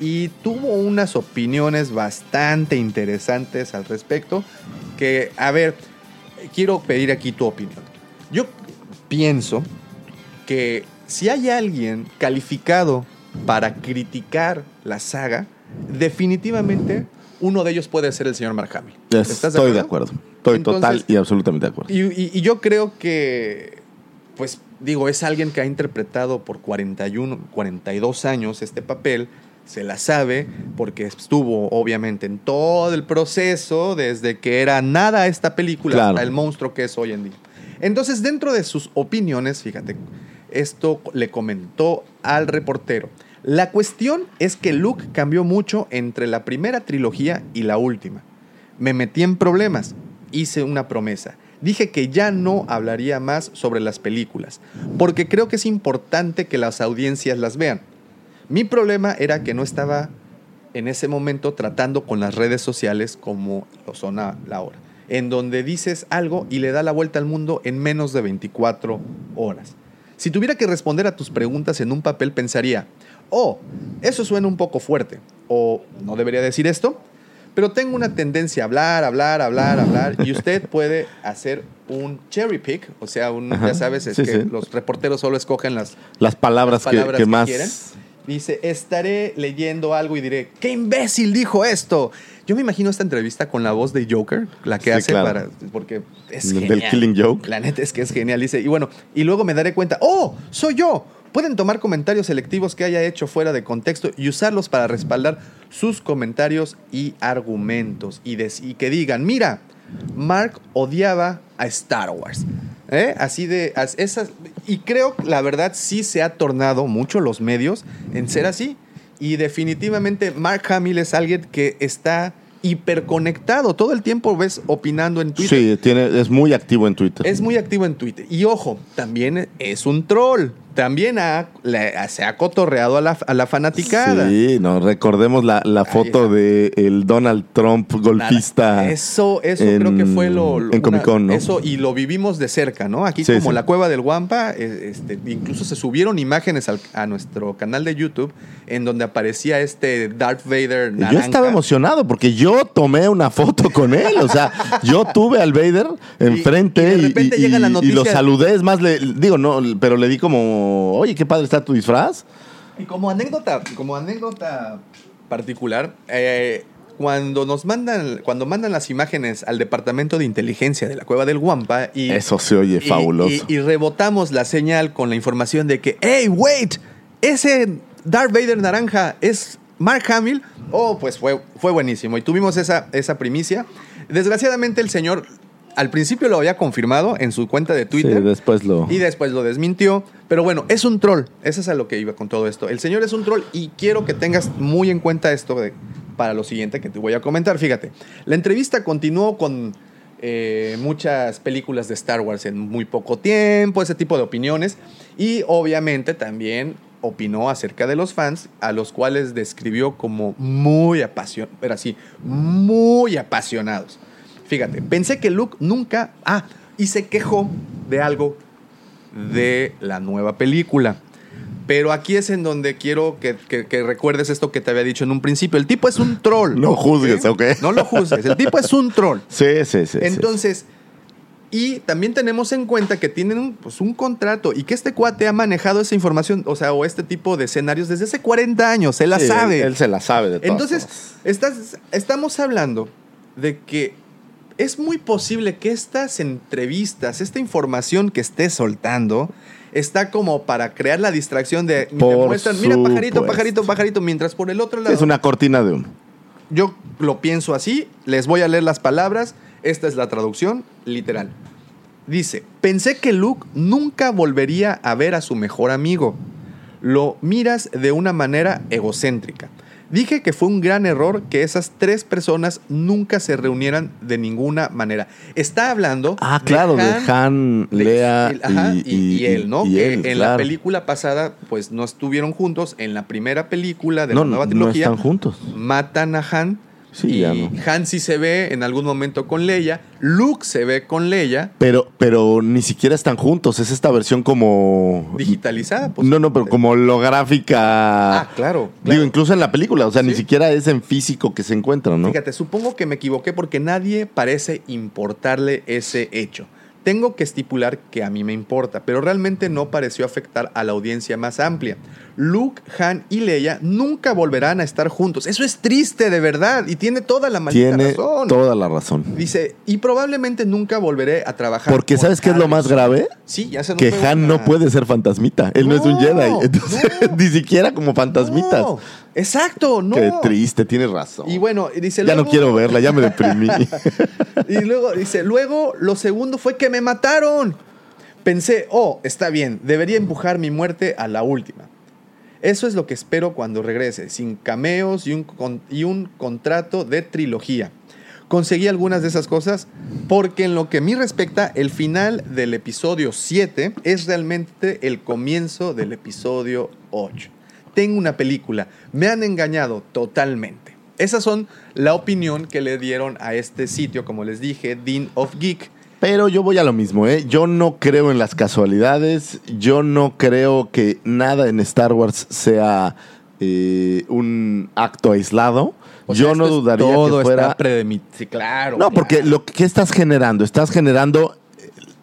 y tuvo unas opiniones bastante interesantes al respecto, que, a ver, quiero pedir aquí tu opinión. Yo pienso que si hay alguien calificado para criticar la saga, definitivamente uno de ellos puede ser el señor Mark Hamill. ¿Estás Estoy de acuerdo. Estoy Entonces- total y absolutamente de acuerdo. y, y- y yo creo que, pues digo, es alguien que ha interpretado por 41, 42 años este papel, se la sabe, porque estuvo obviamente en todo el proceso, desde que era nada esta película Claro. hasta el monstruo que es hoy en día. Entonces, dentro de sus opiniones, fíjate, esto le comentó al reportero. La cuestión es que Luke cambió mucho entre la primera trilogía y la última. Me metí en problemas, hice una promesa. dije que ya no hablaría más sobre las películas, porque creo que es importante que las audiencias las vean. Mi problema era que no estaba en ese momento tratando con las redes sociales como lo son a la hora, en donde dices algo y le da la vuelta al mundo en menos de 24 horas. Si tuviera que responder a tus preguntas en un papel, pensaría, oh, eso suena un poco fuerte, o no debería decir esto, pero tengo una tendencia a hablar, hablar, hablar, hablar, y usted puede hacer un cherry pick, o sea, un, Ajá, ya sabes, es sí, que sí. los reporteros solo escogen las, Las palabras, las que- palabras que, que más... quieren. Dice, estaré leyendo algo y diré, ¡qué imbécil dijo esto! Yo me imagino esta entrevista con la voz de Joker, la que Sí, hace claro. para... Porque es Del genial. Killing Joke. La neta es que es genial. Dice, y bueno, y luego me daré cuenta, ¡oh, soy yo! Pueden tomar comentarios selectivos que haya hecho fuera de contexto y usarlos para respaldar sus comentarios y argumentos. Y, des- y que digan, mira, Mark odiaba a Star Wars. ¿Eh? Así de... as- esas, y creo, la verdad, sí se ha tornado mucho los medios en ser así. Y definitivamente Mark Hamill es alguien que está hiperconectado. Todo el tiempo ves opinando en Twitter. Sí, tiene, es muy activo en Twitter. Es muy activo en Twitter. Y ojo, también es un troll. También ha- se ha cotorreado a la, a la fanaticada. Sí, no, recordemos la, la foto de el Donald Trump golfista. Eso, eso en- creo que fue lo. lo- En Comic Con, ¿no? Eso, y lo vivimos de cerca, ¿no? Aquí, Sí, como sí. la cueva del Guampa, eh, este, incluso se subieron imágenes al- a nuestro canal de YouTube en donde aparecía este Darth Vader Yo naranja. estaba emocionado porque yo tomé una foto con él. O sea, yo tuve al Vader enfrente y de y, repente y- llega la y- y noticia- lo saludé. Es más, le, digo, no, pero le di como, oye, qué padre está tu disfraz. Y como anécdota, como anécdota particular, eh, cuando nos mandan, cuando mandan las imágenes al departamento de inteligencia de la cueva del Guampa y Eso se oye y- fabuloso. Y, y rebotamos la señal con la información de que, hey, wait, ese Darth Vader naranja es Mark Hamill. Oh, pues fue, fue buenísimo. Y tuvimos esa, esa primicia. Desgraciadamente el señor al principio lo había confirmado en su cuenta de Sí, Twitter. después lo. Y después lo desmintió. Pero bueno, es un troll. Eso es a lo que iba con todo esto. El señor es un troll y quiero que tengas muy en cuenta esto de- para lo siguiente que te voy a comentar. Fíjate, la entrevista continuó con eh, muchas películas de Star Wars en muy poco tiempo, ese tipo de opiniones. Y obviamente también opinó acerca de los fans, a los cuales describió como muy apasionados, pero así, muy apasionados. Fíjate, pensé que Luke nunca... Ah, y se quejó de algo de la nueva película. Pero aquí es en donde quiero que, que- que recuerdes esto que te había dicho en un principio. El tipo es un troll. No juzgues, ¿ok? No lo juzgues. El tipo es un troll. Sí, sí, sí. sí. Entonces, y también tenemos en cuenta que tienen un, pues, un contrato y que este cuate ha manejado esa información, o sea, o este tipo de escenarios desde hace 40 años. Él la Sí, sabe. Él, él se la sabe de todas Entonces, estás, estamos hablando de que es muy posible que estas entrevistas, esta información que esté soltando, está como para crear la distracción de te Por muestran, mira pajarito, pajarito, pajarito, mientras por el otro lado es una cortina de humo. yo lo pienso así, les voy a leer las palabras, esta es la traducción literal. Dice, pensé que Luke nunca volvería a ver a su mejor amigo. Lo miras de una manera egocéntrica. Dije que fue un gran error que esas tres personas nunca se reunieran de ninguna manera. Está hablando Ah, claro, de Han, de- Lea y, ajá, y, y- y él, ¿no? y que él, en la película pasada, pues no estuvieron juntos. En la primera película de No, la nueva no trilogía, están juntos. matan a Han. Sí, y ya no. Han sí se ve en algún momento con Leia. Luke se ve con Leia Pero, pero ni siquiera están juntos. Es esta versión como. digitalizada. pues. No, no, pero como holográfica. Ah, claro. Digo, incluso en la película. O sea, ni siquiera es en físico que se encuentran, ¿no? Fíjate, supongo que me equivoqué porque nadie parece importarle ese hecho. Tengo que estipular que a mí me importa, pero realmente no pareció afectar a la audiencia más amplia. Luke, Han y Leia nunca volverán a estar juntos. Eso es triste, de verdad, y tiene toda la maldita Tiene razón. toda la razón. Dice, y probablemente nunca volveré a trabajar. Porque con ¿sabes qué es lo más Harrison". grave? Sí, ya se nos Que Han una- no puede ser fantasmita. Él no, es un Jedi. Entonces, ni siquiera como fantasmitas. No, exacto, no. Qué triste, tienes razón. Y bueno, dice ya luego- no quiero verla, ya me deprimí. Y luego dice, luego lo segundo fue que me mataron. Pensé, oh, está bien, debería empujar mi muerte a la última. Eso es lo que espero cuando regrese, sin cameos y un, con- y un contrato de trilogía. conseguí algunas de esas cosas porque en lo que a mí respecta, el final del episodio 7 es realmente el comienzo del episodio 8. Tengo una película, me han engañado totalmente. Esas son la opinión que le dieron a este sitio, como les dije, Dean of Geek. Pero yo voy a lo mismo, ¿eh? Yo no creo en las casualidades, yo no creo que nada en Star Wars sea eh, un acto aislado. O sea, yo no dudaría todo que fuera... está Sí, claro. No, porque lo que estás generando, estás generando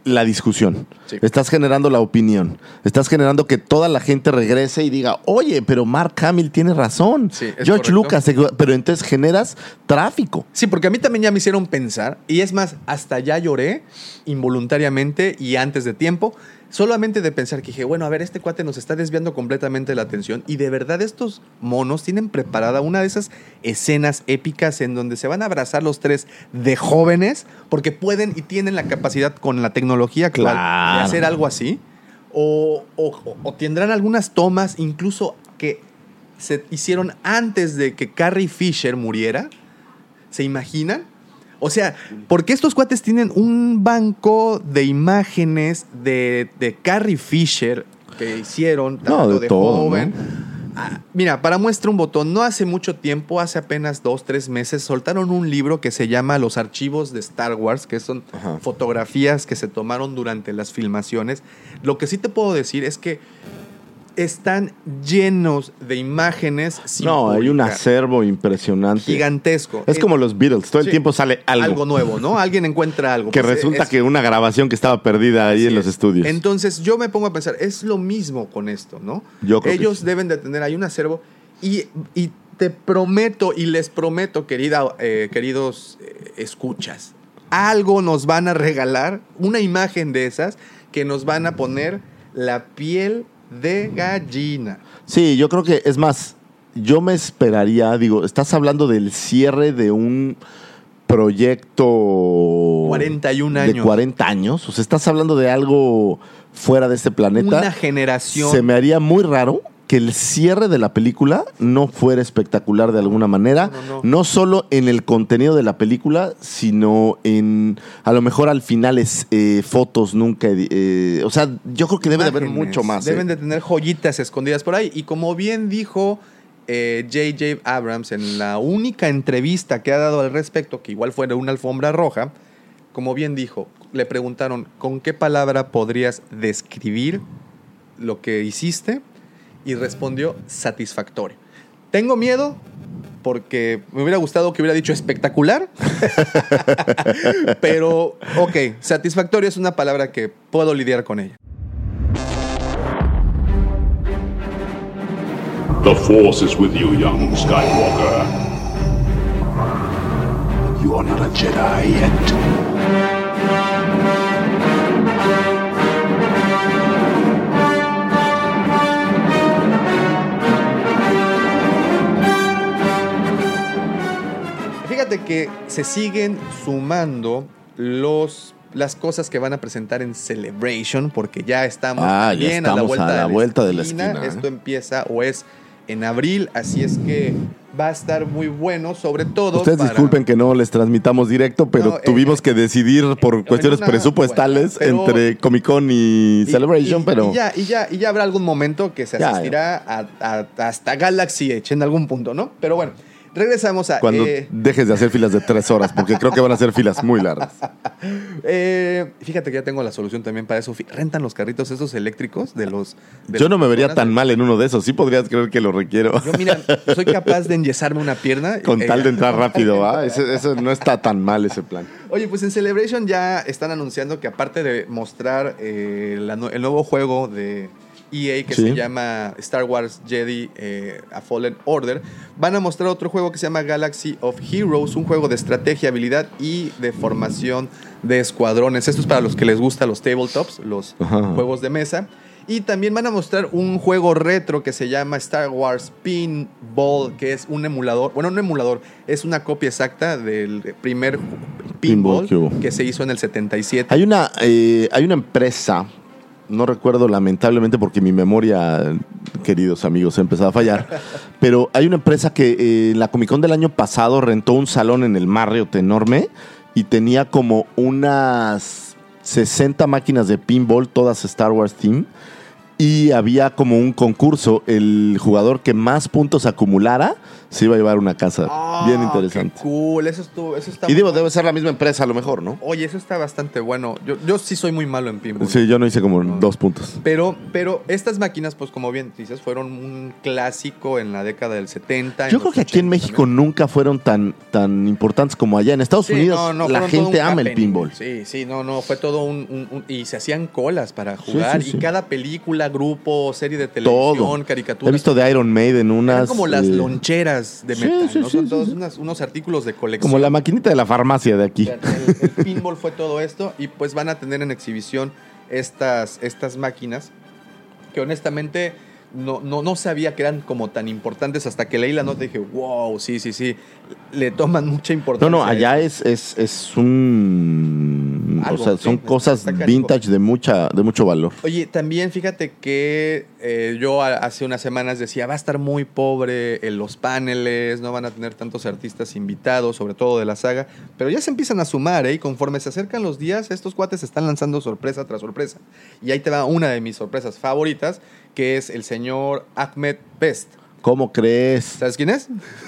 la discusión, Sí. estás generando la opinión, estás generando que toda la gente regrese y diga, oye, pero Mark Hamill tiene razón, Sí, George correcto. Lucas, pero entonces generas tráfico. Sí, porque a mí también ya me hicieron pensar, y es más, hasta ya lloré involuntariamente y antes de tiempo, solamente de pensar que dije, bueno, a ver, este cuate nos está desviando completamente la atención y de verdad estos monos tienen preparada una de esas escenas épicas en donde se van a abrazar los tres de jóvenes porque pueden y tienen la capacidad con la tecnología actual Claro. de hacer algo así. O, o- o tendrán algunas tomas incluso que se hicieron antes de que Carrie Fisher muriera. ¿Se imaginan? O sea, porque estos cuates tienen un banco de imágenes de, de Carrie Fisher que hicieron tanto No, de, de todo, joven. Ah, mira, para muestra un botón, no hace mucho tiempo, hace apenas dos, tres meses, soltaron un libro que se llama Los archivos de Star Wars, que son Ajá. fotografías que se tomaron durante las filmaciones. Lo que sí te puedo decir es que están llenos de imágenes. sin no, hay un acervo impresionante. gigantesco. Es Eh, como los Beatles, todo el tiempo sale algo. algo nuevo, ¿no? Alguien encuentra algo. que Pues, resulta es- que una grabación que estaba perdida ahí en los es. estudios. Entonces yo me pongo a pensar, es lo mismo con esto, ¿no? Yo creo que Ellos sí. deben de tener ahí un acervo y, y te prometo y les prometo, querida, eh, queridos eh, escuchas, algo nos van a regalar, una imagen de esas que nos van a poner la piel de gallina. Sí, yo creo que, es más, yo me esperaría, digo, estás hablando del cierre de un proyecto... 41 De años. 40 años, o sea, estás hablando de algo fuera de este planeta. Una generación. Se me haría muy raro que el cierre de la película no fuera espectacular de alguna manera, No, no, no, no. solo en el contenido de la película, sino en, a lo mejor al final es eh, fotos nunca, eh, o sea, yo creo que debe de haber mucho más. Deben ¿eh? de tener joyitas escondidas por ahí. Y como bien dijo eh, J.J. Abrams en la única entrevista que ha dado al respecto, que igual fue de una alfombra roja, como bien dijo, le preguntaron, ¿con qué palabra podrías describir lo que hiciste? Y respondió, satisfactorio. Tengo miedo porque me hubiera gustado que hubiera dicho espectacular. Pero, ok, satisfactorio es una palabra que puedo lidiar con ella. The Force is with you, young Skywalker. You are not a Jedi yet. Fíjate que se siguen sumando los, las cosas que van a presentar en Celebration, porque ya estamos Ah, ya bien a la vuelta, a la vuelta de la esquina, ¿eh? Esto empieza o es en abril, así es que va a estar muy bueno, sobre todo. Ustedes para- disculpen que no les transmitamos directo, pero No, eh, tuvimos que decidir por cuestiones una- presupuestales bueno, pero- entre Comic Con y, Y- Celebration, y- pero Y ya, y, ya, y ya habrá algún momento que se Ya, asistirá a- a- hasta Galaxy Edge en algún punto, ¿no? Pero bueno, regresamos a. cuando eh, dejes de hacer filas de tres horas, porque creo que van a ser filas muy largas. eh, fíjate que ya tengo la solución también para eso. Rentan los carritos esos eléctricos de los. de Yo no me vería tan de- mal en uno de esos. Sí podrías creer que lo requiero. Yo, mira, soy capaz de enyesarme una pierna. Con Eh, tal de entrar rápido, ¿ah? Ese- Eso no está tan mal ese plan. Oye, pues en Celebration ya están anunciando que aparte de mostrar eh, la el nuevo juego de EA que Sí. se llama Star Wars Jedi eh, A Fallen Order, van a mostrar otro juego que se llama Galaxy of Heroes, un juego de estrategia, habilidad y de formación de escuadrones. Esto es para los que les gustan los tabletops, los Ajá. juegos de mesa. Y también van a mostrar un juego retro que se llama Star Wars Pinball, que es un emulador, bueno, un emulador, es una copia exacta del primer Pinball pinball que hubo. que se hizo en el 77. Hay una, eh, hay una empresa, no recuerdo lamentablemente porque mi memoria, queridos amigos, ha empezado a fallar, pero hay una empresa que eh, en la Comic Con del año pasado rentó un salón en el Marriott enorme y tenía como unas 60 máquinas de pinball, todas Star Wars Team. Y había como un concurso, el jugador que más puntos acumulara se iba a llevar una casa. Bien interesante. Ah, Qué cool, eso, estuvo, eso está Y digo, muy- debe ser la misma empresa a lo mejor, ¿no? Oye, eso está bastante bueno. Yo, yo sí soy muy malo en pinball. Sí, yo no hice como dos puntos. Pero, pero estas máquinas, pues como bien dices, fueron un clásico en la década del 70. en Yo creo que aquí en 80 México nunca fueron tan, tan importantes como allá. En Estados Sí, Unidos no, no, la gente ama el pinball. Sí, sí, no, no, fue todo un, un- un- Y se hacían colas para Sí, jugar. sí, y sí. cada película, grupo, serie de televisión, Todo. caricatura. He visto de Iron Maiden unas... Eran como las eh, loncheras de sí, metal, sí, ¿no? Son todos unas- unos artículos de colección. Como la maquinita de la farmacia de aquí. El, el pinball fue todo esto y pues van a tener en exhibición estas, estas máquinas que honestamente no, no, no sabía que eran como tan importantes hasta que leí la nota y dije, wow, sí, sí, sí, le toman mucha No, importancia. no, a allá es, es, es un... Algo, o sea, son cosas vintage de, mucha, de mucho valor. Oye, también fíjate que eh, yo hace unas semanas decía, va a estar muy pobre en los paneles, no van a tener tantos artistas invitados, sobre todo de la saga, pero ya se empiezan a sumar, ¿eh? Y conforme se acercan los días, estos cuates están lanzando sorpresa tras sorpresa. Y ahí te va una de mis sorpresas favoritas, que es el señor Ahmed Best. ¿Cómo crees? ¿Sabes quién es?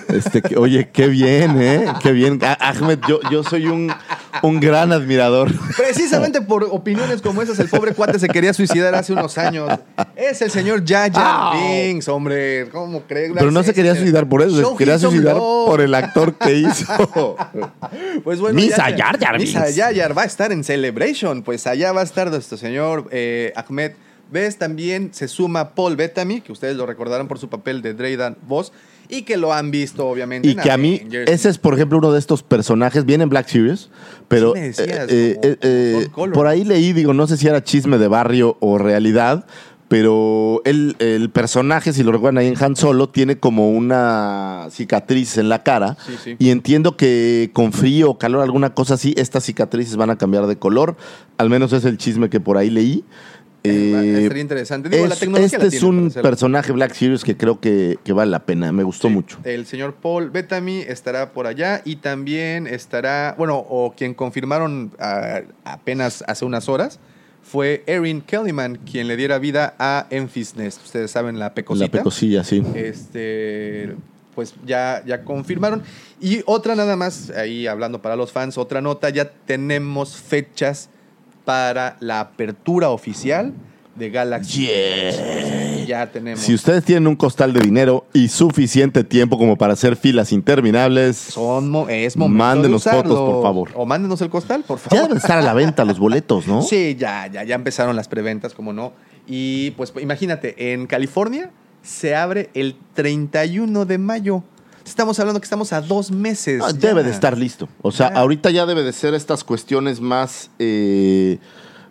Este, que- oye, qué bien, ¿eh? Qué bien. A- Ahmed, yo, yo soy un, un gran admirador. Precisamente por opiniones como esas, el pobre cuate se quería suicidar hace unos años. Es el señor Jar Binks, hombre. ¿Cómo crees? Pero no se quería suicidar por eso, se quería suicidar por el actor que hizo. Pues bueno, Misa ya- Jar Jar Misa Jar va a estar en Celebration. Pues allá va a estar nuestro señor eh, Ahmed. Ves, también se suma Paul Bettany, que ustedes lo recordarán por su papel de Draydan Voss, y que lo han visto, obviamente. Y en que a mí, ese es, por ejemplo, uno de estos personajes, viene en Black Series, pero Sí me decías, eh, como- eh, eh, por ahí leí, digo, no sé si era chisme de barrio o realidad, pero el, el personaje, si lo recuerdan ahí en Han Solo, tiene como una cicatriz en la cara. Sí, sí. Y entiendo que con frío o calor, alguna cosa así, estas cicatrices van a cambiar de color. Al menos es el chisme que por ahí leí. Eh, Estaría interesante. Digo, la es- tecnología este la es tiene un personaje Black Series que creo que, que vale la pena. Me gustó mucho. El señor Paul Bettany estará por allá y también estará, bueno, o quien confirmaron ah, apenas hace unas horas fue Erin Kellyman, quien le diera vida a Enfys Nest. Ustedes saben la pecosita. La pecosilla, sí. Este, pues ya, ya confirmaron. Y otra nada más, ahí hablando para los fans, otra nota, ya tenemos fechas para la apertura oficial de Galaxy. Ya tenemos. Si ustedes tienen un costal de dinero y suficiente tiempo como para hacer filas interminables, Son mo- es momento mándenos de fotos, por favor. O mándenos el costal, por favor. Ya deben estar a la venta los boletos, ¿no? Sí, ya, ya, ya empezaron las preventas, como no. Y pues imagínate, en California se abre el 31 de mayo. Estamos hablando que estamos a dos meses. Ah, debe de estar listo. O sea, Ya. ahorita ya debe de ser estas cuestiones más, eh,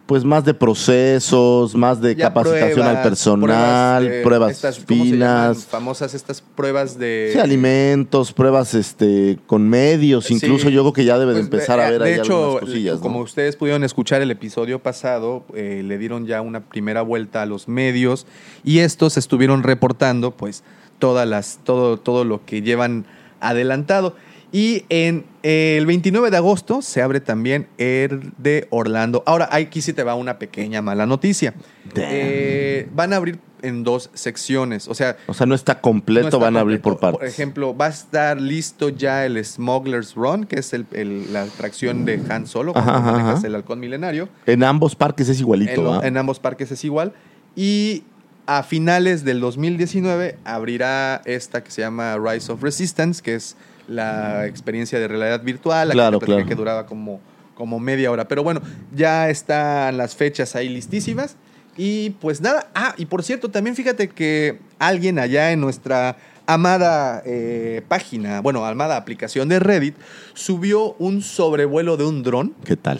pues más de procesos, más de Ya capacitación al pruebas, personal, de pruebas, estas, finas, famosas estas pruebas de... sí, alimentos, pruebas este, con medios. Incluso Sí. yo creo que ya debe de Pues, empezar a ver de ahí hecho, algunas cosillas. ¿no? como ustedes pudieron escuchar el episodio pasado, eh, le dieron ya una primera vuelta a los medios y estos estuvieron reportando, pues, todas las, todo, todo lo que llevan adelantado. Y en eh, el 29 de agosto se abre también el de Orlando. Ahora, aquí sí te va una pequeña mala noticia. Eh, van a abrir en dos secciones. O sea, O sea, no está completo, no está van a abrir por partes. Por ejemplo, va a estar listo ya el Smuggler's Run, que es el- el- la atracción de Han Solo, cuando Ajá, ajá, manejas ajá. el halcón milenario. En ambos parques es igualito, En, en ambos parques es igual. Y a finales del 2019 abrirá esta que se llama Rise of Resistance, que es la experiencia de realidad virtual, la Claro, que, claro. que duraba como, como media hora. Pero bueno, ya están las fechas ahí listísimas. Y pues nada, ah, y por cierto, también fíjate que alguien allá en nuestra amada eh, página, bueno, amada aplicación de Reddit, subió un sobrevuelo de un dron ¿Qué tal?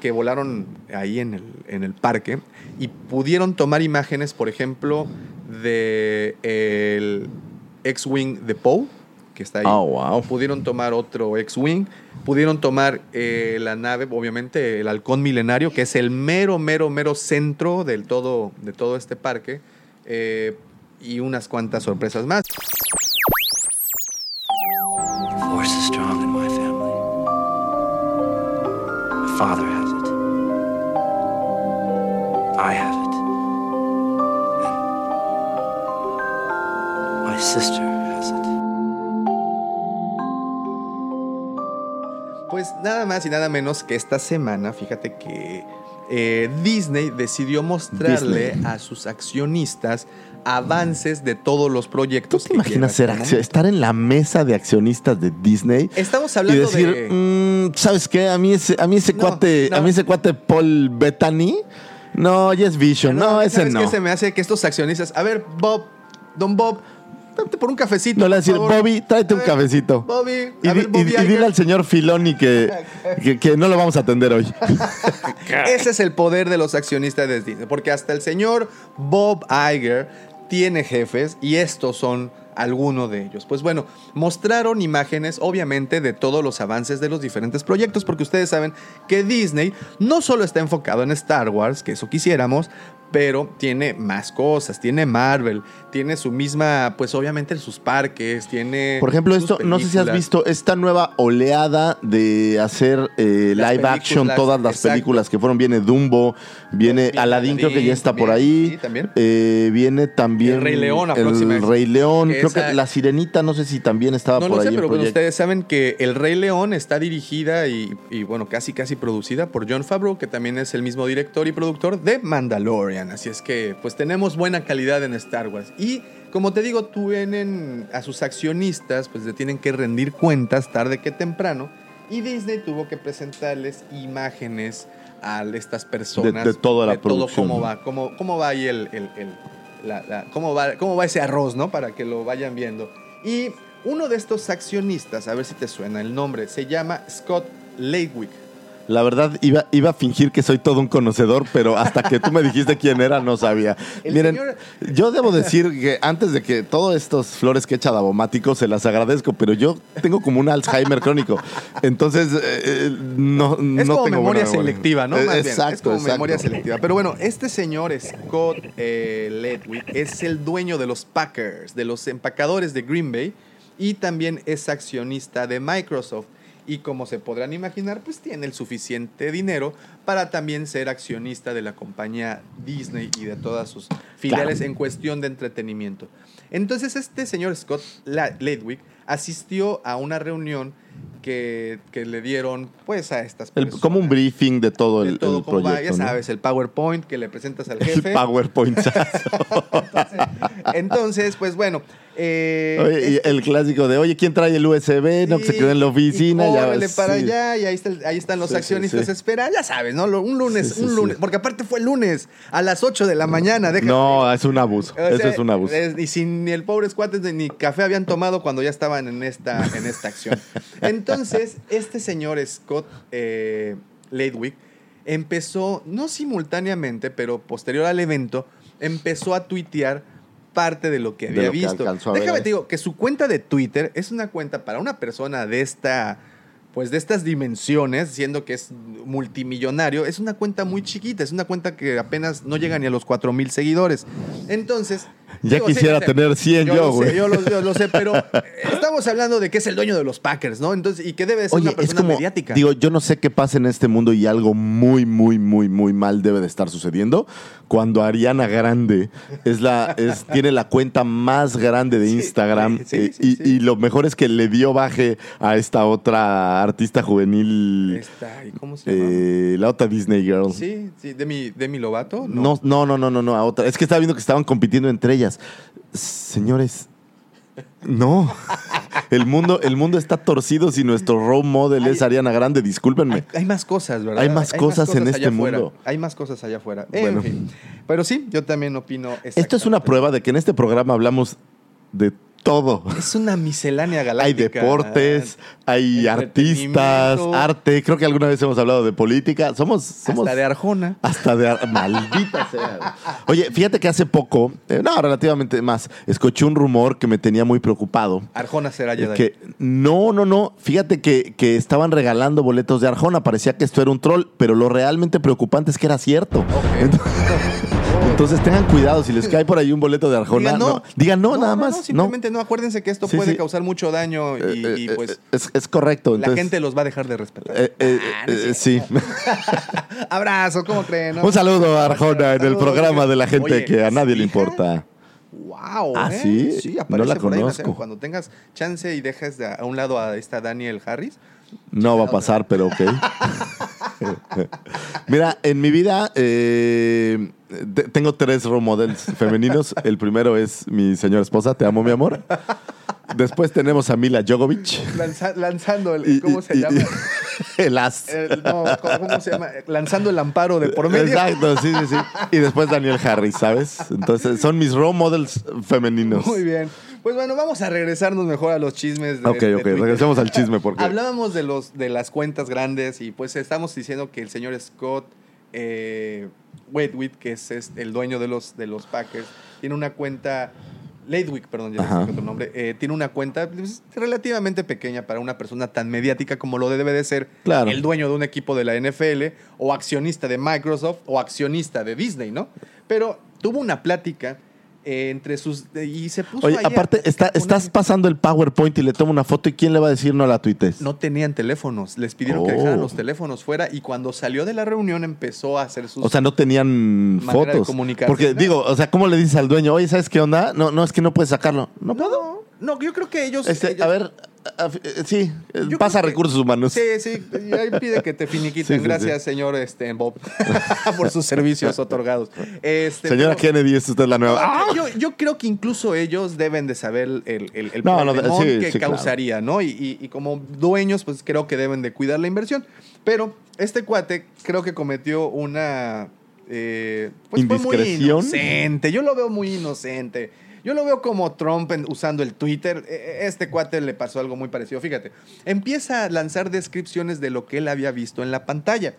que volaron ahí en el, en el parque y pudieron tomar imágenes, por ejemplo, de X-Wing de Poe, que está ahí. Oh, wow. Pudieron tomar otro X-Wing. Pudieron tomar eh, la nave, obviamente, el halcón milenario, que es el mero, mero, mero centro del todo, de todo este parque. Eh, y unas cuantas sorpresas más. Father I have it. And my sister has it. Pues nada más y nada menos que esta semana, fíjate que eh, Disney decidió mostrarle Disney. a sus accionistas avances de todos los proyectos. ¿Te imaginas ser estar en la mesa de accionistas de Disney? Estamos y hablando decir, de... "Mm, ¿sabes qué? A mí ese, a mí ese cuate, a mí ese cuate Paul Bettany, no, ya es Vision, no, ese ¿sabes no. qué se me hace que estos accionistas, a ver, Bob, Don Bob, vete por un cafecito. No le decir. Bobby, tráete un ver, cafecito. Bobby, Y, a ver, Bobby y- dile al señor Filoni que, que, que no lo vamos a atender hoy. Ese es el poder de los accionistas de Disney, porque hasta el señor Bob Iger tiene jefes y estos son algunos de ellos. Pues bueno, mostraron imágenes obviamente de todos los avances de los diferentes proyectos, porque ustedes saben que Disney no solo está enfocado en Star Wars, que eso quisiéramos, pero tiene más cosas, tiene Marvel, tiene su misma, pues obviamente sus parques, tiene... Por ejemplo, esto, no sé si has visto esta nueva oleada de hacer eh, live action, todas las exacto. películas que fueron. Viene Dumbo, viene Aladdin, creo que ya está por ahí. sí, también. Eh, viene también El Rey León, el. Rey León, Que creo esa- que La Sirenita, no sé si también estaba No por lo ahí sé, pero ustedes saben que El Rey León está dirigida y, y, bueno, casi casi producida por John Favreau, que también es el mismo director y productor de Mandalorian. Así es que pues tenemos buena calidad en Star Wars. Y como te digo, tienen a sus accionistas, pues le tienen que rendir cuentas tarde que temprano. Y Disney tuvo que presentarles imágenes a estas personas. De- de toda la todo producción. cómo va, cómo, cómo va ahí el, el- el- la- la- cómo, va, cómo va ese arroz, ¿no? Para que lo vayan viendo. Y uno de estos accionistas, a ver si te suena el nombre, se llama Scott Laywick. La verdad, iba, iba a fingir que soy todo un conocedor, pero hasta que tú me dijiste quién era, no sabía. El Miren, señor- yo debo decir que antes de que todos estos flores que echa Davomático se las agradezco, pero yo tengo como un Alzheimer crónico. Entonces, eh, eh, no, Es no como tengo memoria buena memoria. selectiva, ¿no? Eh, Más bien, exacto, es como exacto. memoria selectiva. Pero bueno, este señor Scott eh, Ledwick es el dueño de los Packers, de los empacadores de Green Bay, y también es accionista de Microsoft. Y como se podrán imaginar, pues tiene el suficiente dinero para también ser accionista de la compañía Disney y de todas sus filiales en cuestión de entretenimiento. Entonces este señor Scott Ledwick asistió a una reunión que, que le dieron pues a estas El- personas. como un briefing de todo De el, todo el cómo va, proyecto. ya ¿no? sabes, el PowerPoint que le presentas al El jefe. PowerPoint. Entonces, pues bueno. Eh, Oye, y el clásico de, oye, ¿quién trae el USB? no, que se quedó en la oficina. y ya para sí. allá y ahí, está el- ahí están los Sí, accionistas sí. espera ya sabes no un lunes un lunes porque aparte fue lunes a las 8 de la mañana. No, es un abuso. O sea, Eso es un abuso. es- y sin ni el pobre cuates ni café habían tomado cuando ya estaban en esta, en esta acción. Entonces, este señor Scott eh, empezó, no simultáneamente, pero posterior al evento, empezó a tuitear parte de lo que De había lo que visto. ver Déjame te digo que su cuenta de Twitter es una cuenta para una persona de esta pues de estas dimensiones, siendo que es multimillonario, es una cuenta muy chiquita, es una cuenta que apenas no llega ni a los 4 mil seguidores. Entonces... Ya digo, quisiera yo sé, tener 100 yo, sé, güey. yo, lo, yo lo sé, pero estamos hablando de que es el dueño de los Packers, ¿no? Entonces, y que debe de ser Oye, una es persona como, mediática. digo, yo no sé qué pasa en este mundo y algo muy, muy, muy, muy mal debe de estar sucediendo cuando Ariana Grande es la, es, tiene la cuenta más grande de Instagram sí, eh, y lo mejor es que le dio baje a esta otra artista juvenil, Esta, ¿y ¿Cómo se llama? eh, la otra Disney Girl. Sí, sí, Demi, Demi Lovato. No, no, no, no, no, no, a otra. Es que estaba viendo que estaban compitiendo entre ellas. Señores, no. El mundo, el mundo está torcido si nuestro role model es Ariana Grande, discúlpenme. Hay, hay más cosas, ¿verdad? Hay más cosas en este afuera. mundo. Hay más cosas allá afuera. Bueno. En fin. Pero sí, yo también opino. Esto es una prueba de que en este programa hablamos de todo. Es una miscelánea Hay galáctica. deportes, hay artistas, arte. Creo que alguna vez hemos hablado de política. Somos, somos Hasta de Arjona. Hasta de Ar- maldita sea. Oye, fíjate que hace poco, eh, no, relativamente más, escuché un rumor que me tenía muy preocupado. Arjona será Eh, Jedi. Que no, no, no. Fíjate que, que estaban regalando boletos de Arjona. Parecía que esto era un troll, pero lo realmente preocupante es que era cierto. Entonces, Entonces tengan cuidado, si les cae por ahí un boleto de Arjona, Digan no. no. Digan no, nada no, más. No, No, simplemente no. Acuérdense que esto Sí, puede sí. causar mucho daño y, Eh, y, eh, pues eh, es, es correcto. la gente los va a dejar de respetar. Eh, eh, Ah, no eh, sí. Abrazo, ¿cómo creen? no? Un saludo a Arjona en el programa de la gente Oye, que a nadie le importa. Wow, Ah, ¿eh? ¿sí? Sí, No aparece la por ahí en la conozco. Cuando tengas chance y dejes de- a un lado a esta Daniel Harris. No va a pasar, pero ok. Mira, en mi vida eh, tengo tres role models femeninos. El primero es mi señora esposa, te amo, mi amor. Después tenemos a Mila Jogovic. Lanza- lanzando el. Y- ¿Cómo y- se y- llama? El as. El- no, ¿cómo, se llama? Lanzando el amparo de por medio. Exacto, sí, sí, sí. Y después Daniel Harris, ¿sabes? Entonces son mis role models femeninos. Muy bien. Pues bueno, vamos a regresarnos mejor a los chismes. De, Ok, de ok, Twitter. regresemos al chisme porque... Hablábamos de los de las cuentas grandes y pues estamos diciendo que el señor Scott eh, Wedwick, que es, es el dueño de los, de los Packers, tiene una cuenta, Laidwick, perdón, ya Ajá. sé otro nombre, eh, tiene una cuenta pues, relativamente pequeña para una persona tan mediática como lo debe de ser Claro. el dueño de un equipo de la NFL o accionista de Microsoft o accionista de Disney, ¿no? Pero tuvo una plática eh, entre sus... y se puso Oye, ahí a aparte, está, estás pasando el PowerPoint y le toma una foto y ¿quién le va a decir no a la tuites? no tenían teléfonos. Les pidieron que Oh. dejaran los teléfonos fuera y cuando salió de la reunión empezó a hacer sus... O sea, no tenían Manera de fotos. comunicarse. Porque digo, o sea, ¿cómo le dices al dueño? Oye, ¿sabes qué onda? No, no, es que no puedes sacarlo. No puedo. no, no, yo creo que ellos... Este, ellos- a ver, sí, eh, Yo pasa que- recursos humanos. Sí, sí, y ahí pide que te finiquiten. Sí, Gracias, sí. señor este, Bob, por sus servicios otorgados. Este, Señora pero- Kennedy, es usted la nueva. ¡Ah! Yo, yo creo que incluso ellos deben de saber el, el, el No, no, problemón sí, que claro. causaría, ¿no? Y, y- y como dueños, pues creo que deben de cuidar la inversión. Pero este cuate creo que cometió una... eh, pues fue muy ¿Indiscreción? inocente. Yo lo veo muy inocente. Yo lo veo como Trump en- usando el Twitter. Eh, Este cuate le pasó algo muy parecido. Fíjate, empieza a lanzar descripciones de lo que él había visto en la pantalla.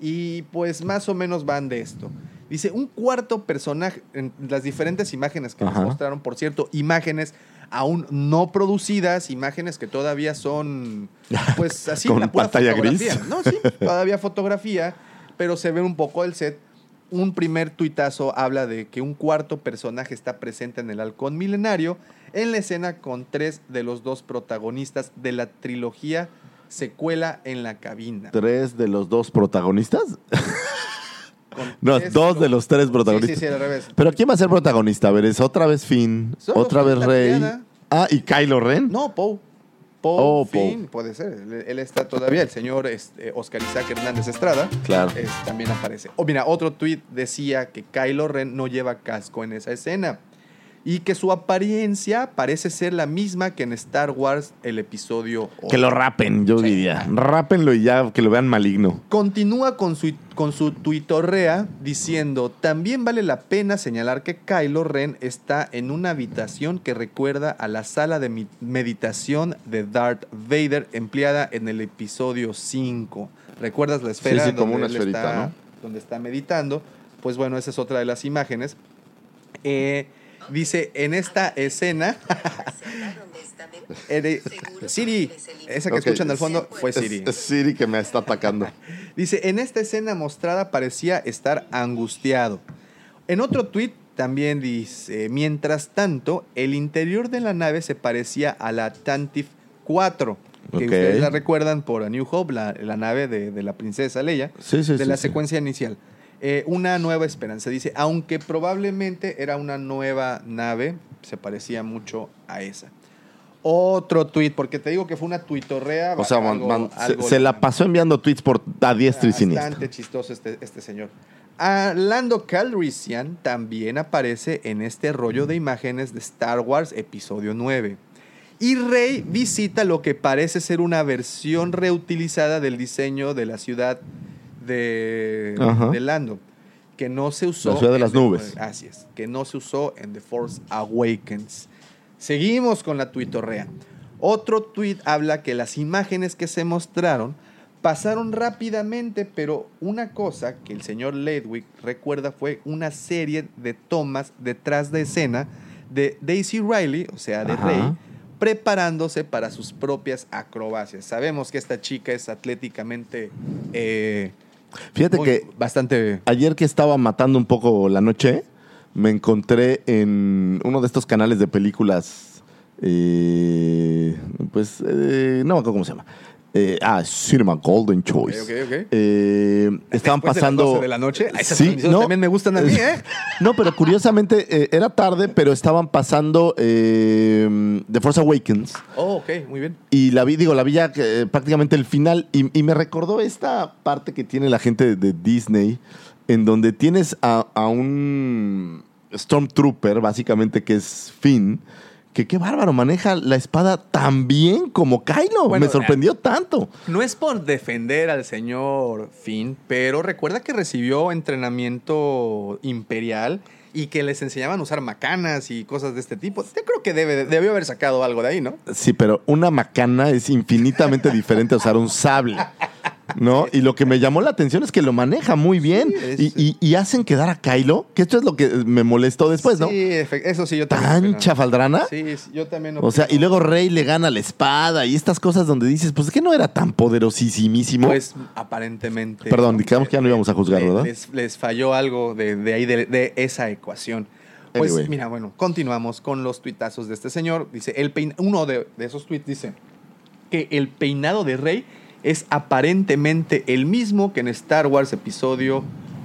Y pues más o menos van de esto. Dice, un cuarto personaje, en las diferentes imágenes que Ajá. nos mostraron, por cierto, imágenes aún no producidas, imágenes que todavía son, pues así, Con la pura pantalla gris. fotografía. No, sí, todavía fotografía, pero se ve un poco el set. Un primer tuitazo habla de que un cuarto personaje está presente en el halcón milenario en la escena con tres de los dos protagonistas de la trilogía secuela en la cabina. ¿Tres de los dos protagonistas? No, dos de los tres protagonistas. Sí, sí, sí, al revés. Pero ¿quién va a ser protagonista? A ver, ¿es otra vez Finn? Solo ¿Otra vez Rey? Ah, ¿y Kylo Ren? No, Poe. Poe, Oh, Finn, puede ser. Él, él está todavía. El señor este, Oscar Isaac Hernández Estrada Claro. es- también aparece. O mira, otro tweet decía que Kylo Ren no lleva casco en esa escena. Y que su apariencia parece ser la misma que en Star Wars el episodio Que lo rapen, yo diría. Rápenlo y ya que lo vean maligno. Continúa con su, con su tuitorrea diciendo, también vale la pena señalar que Kylo Ren está en una habitación que recuerda a la sala de meditación de Darth Vader empleada en el episodio 5. ¿Recuerdas la esfera Sí, sí, como donde una esferita, está, ¿no? donde está meditando? Pues bueno, esa es otra de las imágenes. Eh, dice, en esta escena... eh, Siri, esa que escuchan al fondo fue Es- Siri. Es, Siri que me está atacando. Dice, en esta escena mostrada parecía estar angustiado. En otro tuit también dice, mientras tanto, el interior de la nave se parecía a la Tantif 4, que ustedes la recuerdan por A New Hope, la, la nave de, de la princesa Leia, Sí, sí, de sí, la sí. secuencia inicial. Eh, una nueva esperanza. Dice, aunque probablemente era una nueva nave, se parecía mucho a esa. Otro tweet, porque te digo que fue una tuitorrea. O sea, man- algo- man- se- algo se, la pasó enviando tweets por a diestra y siniestra. Bastante chistoso este, este señor. Ah, Lando Calrissian también aparece en este rollo de imágenes de Star Wars Episodio 9. Y Rey visita lo que parece ser una versión reutilizada del diseño de la ciudad de, Ajá. de Lando, que no se usó. La ciudad de las The- nubes. Así es, que no se usó en The Force Awakens. Seguimos con la tuitorrea. Otro tuit habla que las imágenes que se mostraron pasaron rápidamente, pero una cosa que el señor Ledwick recuerda fue una serie de tomas detrás de escena de Daisy Riley, o sea, de Ajá. Rey, preparándose para sus propias acrobacias. Sabemos que esta chica es atléticamente eh, Fíjate muy- que bastante ayer que estaba matando un poco la noche, me encontré en uno de estos canales de películas, eh, pues, eh, no me acuerdo cómo se llama. Eh, ah, Cinema Golden Choice. Ok, ok, ok. Eh, estaban Después de las pasando. 12 de la noche. Esas Sí, no. también me gustan a mí, ¿eh? No, pero curiosamente eh, era tarde, pero estaban pasando The Force Awakens. Oh, ok, muy bien. Y la vi, digo, la vi ya prácticamente el final. Y, y me recordó esta parte que tiene la gente de, de Disney, en donde tienes a, a un Stormtrooper, básicamente, que es Finn. Que qué bárbaro, maneja la espada tan bien como Kylo. Bueno, me sorprendió tanto. No es por defender al señor Finn, pero recuerda que recibió entrenamiento imperial y que les enseñaban a usar macanas y cosas de este tipo. Yo creo que debe, debió haber sacado algo de ahí, ¿no? Sí, pero una macana es infinitamente diferente a usar un sable. ¿No? Y lo que me llamó la atención es que lo maneja muy bien. y, y- y hacen quedar a Kylo, que esto es lo que me molestó después, ¿no? Sí, eso sí, yo también. Tan chafaldrana. Sí, yo también. O sea, y luego Rey le gana la espada y estas cosas donde dices, pues es que no era tan poderosísimísimo. Pues aparentemente. Perdón, digamos que ya no íbamos a juzgar, ¿verdad? Les, les falló algo de, de ahí, de, de esa ecuación. Pues Anyway. mira, bueno, continuamos con los tuitazos de este señor. Dice, el pein- uno de, de esos tweets dice que el peinado de Rey es aparentemente el mismo que en Star Wars episodio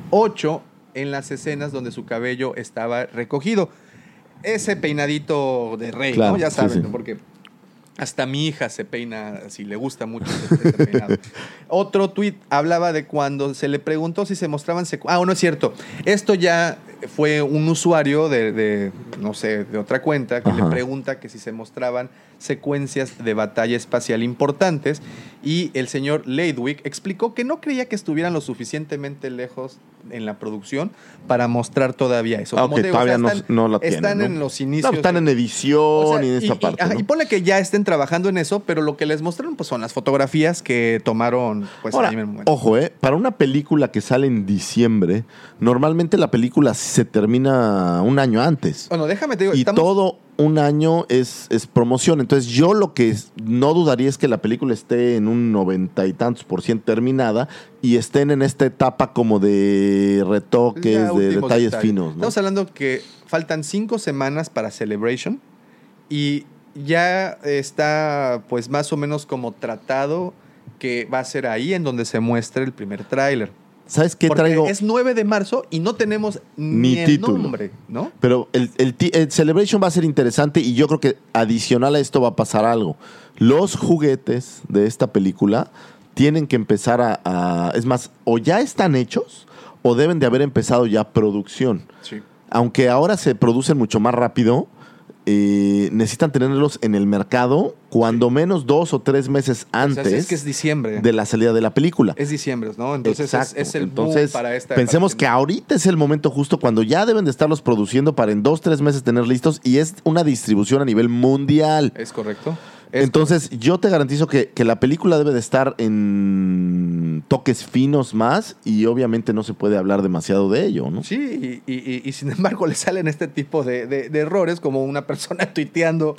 8 en las escenas donde su cabello estaba recogido. Ese peinadito de Rey, Claro, ¿no? Ya saben, porque hasta mi hija se peina, si le gusta mucho ese- ese peinado. Otro tuit hablaba de cuando se le preguntó si se mostraban secu- Ah, no es cierto. Esto ya fue un usuario de, de, no sé, de otra cuenta que le pregunta que si se mostraban secuencias de batalla espacial importantes y el señor Leidwick explicó que no creía que estuvieran lo suficientemente lejos en la producción para mostrar todavía eso. Ah, Como o sea, todavía no- están, no la tienen, están ¿no? en los No, inicios. están de- en edición o sea, y en esta y, y- parte. ¿no? y ponle que ya estén trabajando en eso, pero lo que les mostraron pues, son las fotografías que tomaron pues, Ahora, en el momento. ojo, ¿eh? Para una película que sale en diciembre, normalmente la película se termina un año antes. Bueno, déjame te digo, y estamos- todo un año es, es promoción. Entonces, yo lo que no dudaría es que la película esté en un noventa y tantos por ciento terminada y estén en esta etapa como de retoques, Ya de detalles finos. ¿no? Estamos hablando que faltan cinco semanas para Celebration y ya está pues más o menos como tratado que va a ser ahí en donde se muestre el primer tráiler. ¿Sabes qué Porque traigo? es 9 de marzo y no tenemos ni, Ni el título. nombre, ¿no? Pero el, el ti- el Celebration va a ser interesante y yo creo que adicional a esto va a pasar algo. Los juguetes de esta película tienen que empezar a, a- Es más, o ya están hechos o deben de haber empezado ya producción. Sí. Aunque ahora se producen mucho más rápido, eh, necesitan tenerlos en el mercado cuando menos dos o tres meses O sea, antes es que es diciembre. de la salida de la película. Es diciembre, ¿no? Entonces es, el boom Entonces, para esta pensemos que ahorita es el momento justo cuando ya deben de estarlos produciendo para en dos, tres meses tener listos y es una distribución a nivel mundial. Es correcto. Es Entonces, yo te garantizo que, que la película debe de estar en toques finos más y obviamente no se puede hablar demasiado de ello, ¿no? Sí, y, y- y- y sin embargo le salen este tipo de, de- de errores, como una persona tuiteando,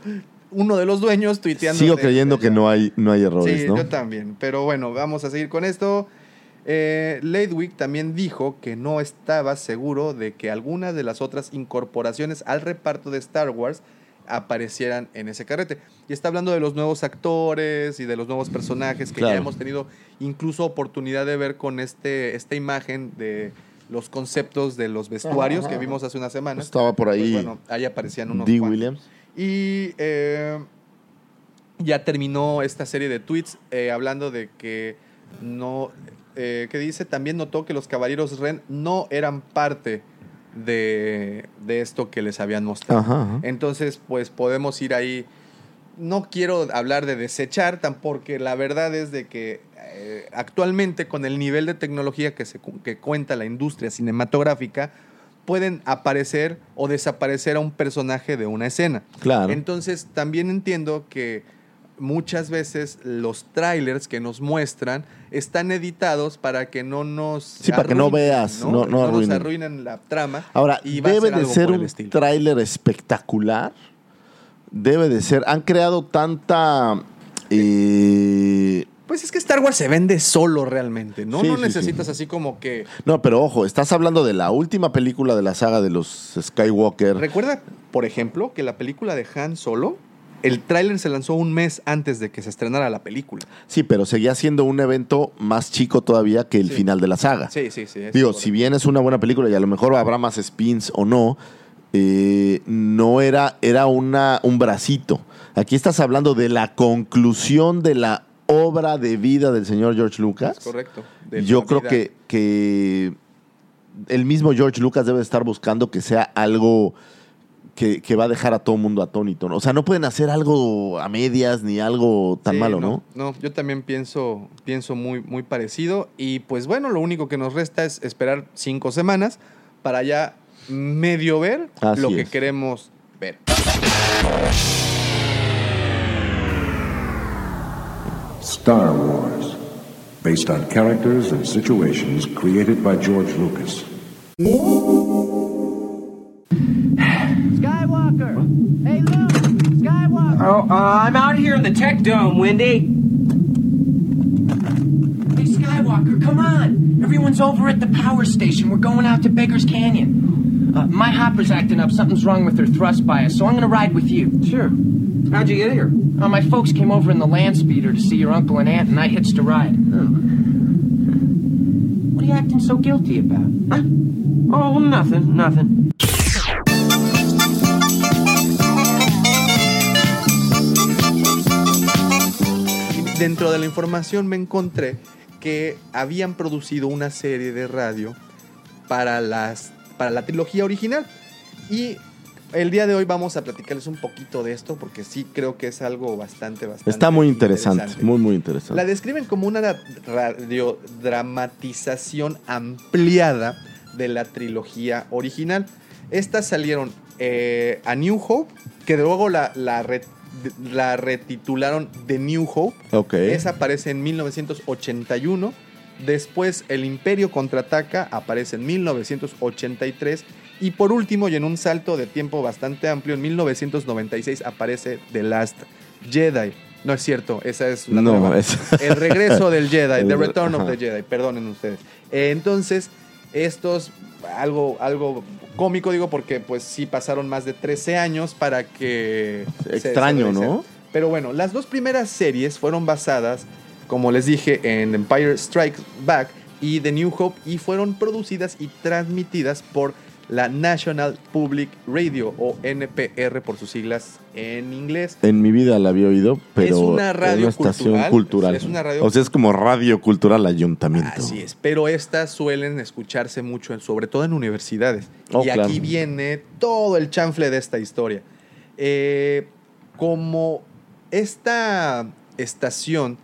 uno de los dueños tuiteando. Sigo de- creyendo que no hay, no hay errores, Sí, ¿no? yo también. Pero bueno, vamos a seguir con esto. Eh, también dijo que no estaba seguro de que algunas de las otras incorporaciones al reparto de Star Wars aparecieran en ese carrete. Y está hablando de los nuevos actores y de los nuevos personajes que Claro. ya hemos tenido incluso oportunidad de ver con este, esta imagen de los conceptos de los vestuarios que vimos hace unas semanas. Estaba por ahí Pues bueno, ahí aparecían unos Dee cuantos. Williams. Y eh, ya terminó esta serie de tweets eh, hablando de que no. Eh, que dice, también notó que los caballeros Ren no eran parte de, de esto que les habían mostrado. Ajá, ajá. Entonces, pues podemos ir ahí. No quiero hablar de desechar, tan porque la verdad es de que eh, actualmente con el nivel de tecnología que, se, que cuenta la industria cinematográfica, pueden aparecer o desaparecer a un personaje de una escena. Claro. Entonces, también entiendo que muchas veces los trailers que nos muestran están editados para que no nos Sí, para que no veas, no- no nos arruinen. la trama. Ahora, y va a debe ser de ser un tráiler espectacular. Debe de ser. Han creado tanta eh, Pues es que Star Wars se vende solo realmente, ¿no? Sí, no sí, necesitas así como que... No, pero ojo, estás hablando de la última película de la saga de los Skywalker. Recuerda, por ejemplo, que la película de Han Solo, el tráiler se lanzó un mes antes de que se estrenara la película. Sí, pero seguía siendo un evento más chico todavía que el Sí. final de la saga. Sí, sí, sí. Digo, si bien es una buena película y a lo mejor habrá más spins o no, eh, no era, era una, un bracito. Aquí estás hablando de la conclusión de la obra de vida del señor George Lucas. Es correcto. Yo creo vida. que, que el mismo George Lucas debe estar buscando que sea algo que, que va a dejar a todo el mundo atónito. ¿no? O sea, no pueden hacer algo a medias ni algo tan Sí, malo, ¿no? No, yo también pienso, pienso muy, muy parecido. Y pues bueno, lo único que nos resta es esperar cinco semanas para ya medio ver Así lo que queremos ver. Star Wars, based on characters and situations created by George Lucas. Skywalker! Hey, Luke! Skywalker! Oh, uh, I'm out here in the tech dome, Wendy. Hey, Skywalker, come on. Everyone's over at the power station. We're going out to Baker's Canyon. Uh, my hopper's acting up. Something's wrong with her thrust bias, so I'm going to ride with you. Sure. How'd you get here? Uh, my folks came over in the land speeder to see your uncle and aunt, and I hitched a ride. Oh. What are you acting so guilty about? Huh? Oh, nothing, nothing. Dentro de la información me encontré que habían producido una serie de radio para, las, para la trilogía original. Y el día de hoy vamos a platicarles un poquito de esto porque sí creo que es algo bastante, bastante Está muy interesante, muy, muy interesante. La describen como una ra- radiodramatización ampliada de la trilogía original. Estas salieron eh, a New Hope, que luego la, la, la retitularon The New Hope. Ok. Esa aparece en 1981. Después El Imperio contraataca aparece en 1983. Y por último, y en un salto de tiempo bastante amplio, en 1996 aparece The Last Jedi. No es cierto, esa es la No, nueva. es- El regreso del Jedi, The re- Return of the Jedi, perdonen ustedes. Entonces, estos, algo, algo cómico digo, porque pues sí pasaron más de 13 años para que... Extraño, se ¿no? Pero bueno, las dos primeras series fueron basadas, como les dije, en Empire Strikes Back y The New Hope y fueron producidas y transmitidas por la National Public Radio o NPR por sus siglas en inglés. En mi vida la había oído, pero Es una radio estación cultural, cultural. es una radio- O sea, es como radio cultural ayuntamiento. Así es, pero estas suelen escucharse mucho, sobre todo en universidades. Oh, y aquí viene todo el chanfle de esta historia. Eh, como esta estación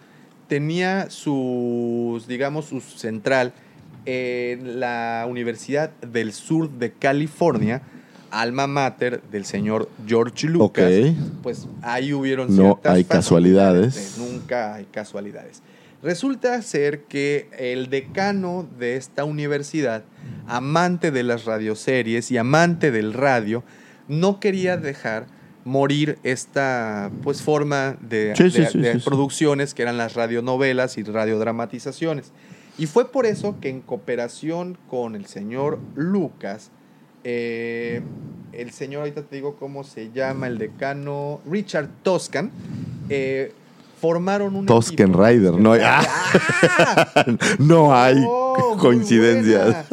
tenía sus, digamos, su central en la Universidad del Sur de California, alma mater del señor George Lucas, Ok. pues ahí hubieron No ciertas hay casualidades. Nunca hay casualidades. Resulta ser que el decano de esta universidad, amante de las radioseries y amante del radio, no quería dejar morir esta pues forma de, Sí, de- sí, sí, producciones que eran las radionovelas y radiodramatizaciones. Y fue por eso que en cooperación con el señor Lucas, eh, el señor, ahorita te digo cómo se llama, el decano Richard Toscan, eh, formaron un equipo. Rider, no hay, no hay Oh, coincidencias.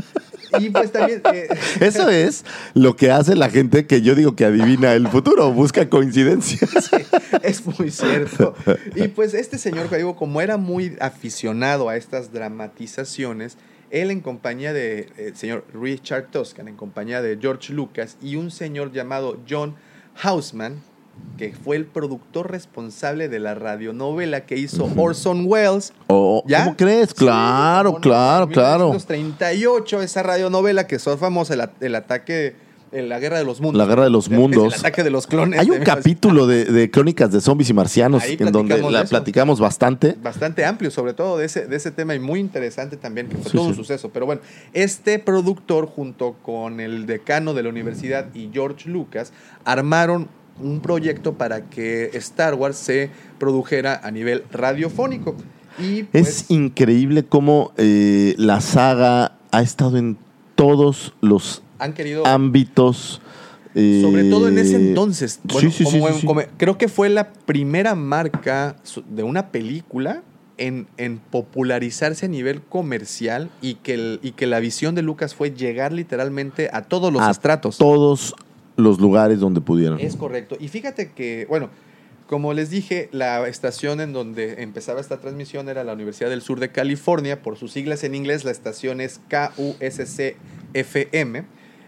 Y pues también... eh, Eso es lo que hace la gente que yo digo que adivina el futuro, busca coincidencias. es muy cierto. Y pues este señor, digo, como era muy aficionado a estas dramatizaciones, él en compañía de eh, señor Richard Toscan, en compañía de George Lucas y un señor llamado John Houseman, que fue el productor responsable de la radionovela que hizo Orson Welles. Oh, ¿Ya? ¿Cómo crees? Claro, Sí, claro, en claro. 1938, esa radionovela que son famosa, el, el ataque, en la guerra de los mundos. La guerra de los mundos. El ataque de los clones. Hay un 1900. capítulo de, de crónicas de zombies y marcianos en donde la eso. platicamos bastante. bastante amplio, sobre todo de ese, de ese tema y muy interesante también, que fue Sí, todo un sí. suceso. Pero bueno, este productor junto con el decano de la universidad y George Lucas armaron un proyecto para que Star Wars se produjera a nivel radiofónico. Y pues, Es increíble cómo eh, la saga ha estado en todos los han querido ámbitos. eh, Sobre todo en ese entonces. Bueno, sí, sí, sí, como- sí, sí. como- creo que fue la primera marca de una película en, en popularizarse a nivel comercial y que, el- y que la visión de Lucas fue llegar literalmente a todos los a estratos. todos los lugares donde pudieron. Es correcto. Y fíjate que, bueno, como les dije, la estación en donde empezaba esta transmisión era la Universidad del Sur de California. Por sus siglas en inglés, la estación es KUSC-FM.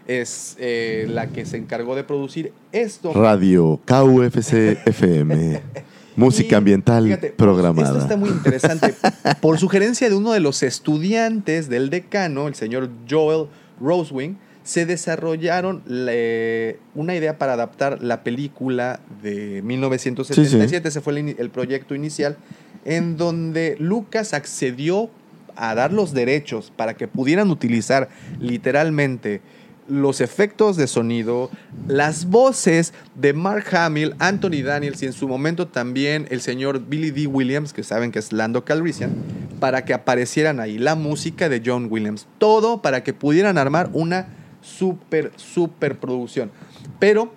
Es eh, la que se encargó de producir esto. Radio KUFC FM. Música ambiental Fíjate, programada. Esto está muy interesante. Por sugerencia de uno de los estudiantes del decano, el señor Joel Rosewing, se desarrollaron le- una idea para adaptar la película de 1977. Ese fue el proyecto inicial, en donde Lucas accedió a dar los derechos para que pudieran utilizar literalmente los efectos de sonido, las voces de Mark Hamill, Anthony Daniels y en su momento también el señor Billy D. Williams, que saben que es Lando Calrissian, para que aparecieran ahí la música de John Williams. Todo para que pudieran armar una super, super producción. Pero,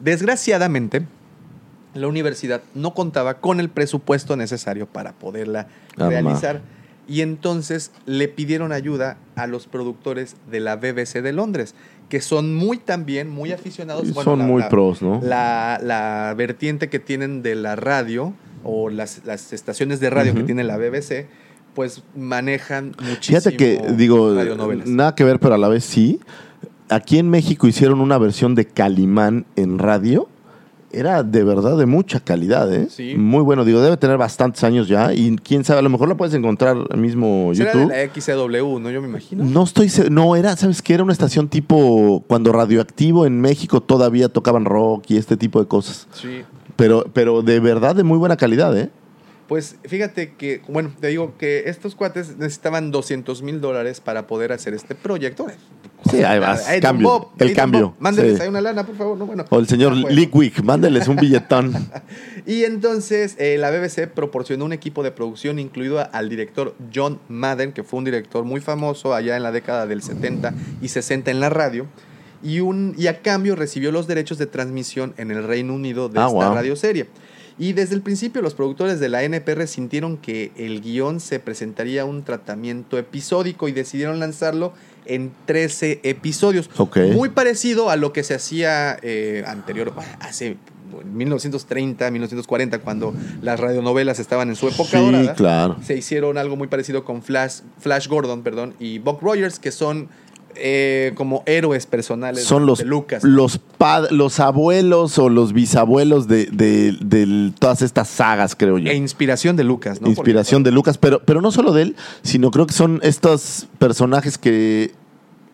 desgraciadamente, la universidad no contaba con el presupuesto necesario para poderla realizar. Y entonces le pidieron ayuda a los productores de la BBC de Londres, que son muy también, muy aficionados. Y bueno, son la- muy la- pros, ¿no? La, la vertiente que tienen de la radio o las, las estaciones de radio que tiene la BBC, pues manejan muchísimo Fíjate que, digo, nada que ver, pero a la vez sí. Aquí en México hicieron una versión de Calimán en radio. Era de verdad de mucha calidad, ¿eh? Sí. Muy bueno. Digo, debe tener bastantes años ya. Y quién sabe, a lo mejor la puedes encontrar en mismo Será YouTube. de la XCW, ¿no? Yo me imagino. No estoy no era, ¿sabes qué? Era una estación tipo cuando radioactivo en México todavía tocaban rock y este tipo de cosas. Sí. Pero, pero de verdad de muy buena calidad, ¿eh? Pues fíjate que, bueno, te digo que estos cuates necesitaban 200 mil dólares para poder hacer este proyecto. Sí. Hey, Don cambio. Bob, el cambio. Bob, Mándenles sí. ahí una lana, por favor. No, bueno. O el señor Ah, pues. Lickwick, mándeles un billetón. Y entonces eh, la BBC proporcionó un equipo de producción, incluido al director John Madden, que fue un director muy famoso allá en la década del 70 y 60 en la radio. Y, un, y a cambio recibió los derechos de transmisión en el Reino Unido de Ah, esta wow. radioserie. Y desde el principio los productores de la NPR sintieron que el guion se presentaría un tratamiento episódico y decidieron lanzarlo en 13 episodios. Ok. Muy parecido a lo que se hacía eh, anterior, hace 1930, 1940, cuando las radionovelas estaban en su época Sí, dorada. claro. Se hicieron algo muy parecido con Flash, Flash Gordon perdón, y Buck Rogers, que son eh, como héroes personales Son de los, Lucas. los, pad- los abuelos o los bisabuelos de, de- de todas estas sagas, creo yo. E inspiración de Lucas, ¿no? Inspiración de Lucas, pero, pero no solo de él, sino creo que son estos personajes que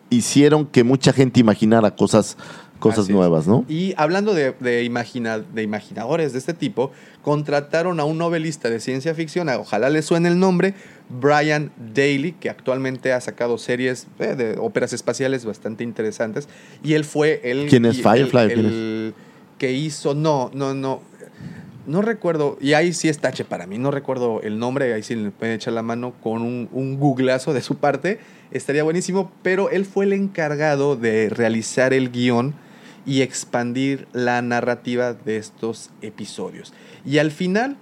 hicieron que mucha gente imaginara cosas, cosas Así nuevas, ¿no? Y hablando de, de, imagina- de imaginadores de este tipo, contrataron a un novelista de ciencia ficción, ojalá le suene el nombre, Brian Daly, que actualmente ha sacado series eh, de óperas espaciales bastante interesantes. Y él fue el... ¿Quién es? Firefly, el- que hizo... No, no, no. No recuerdo, y ahí sí es tache para mí, no recuerdo el nombre, ahí sí le pueden echar la mano con un, un googlazo de su parte, estaría buenísimo, pero él fue el encargado de realizar el guion y expandir la narrativa de estos episodios. Y al final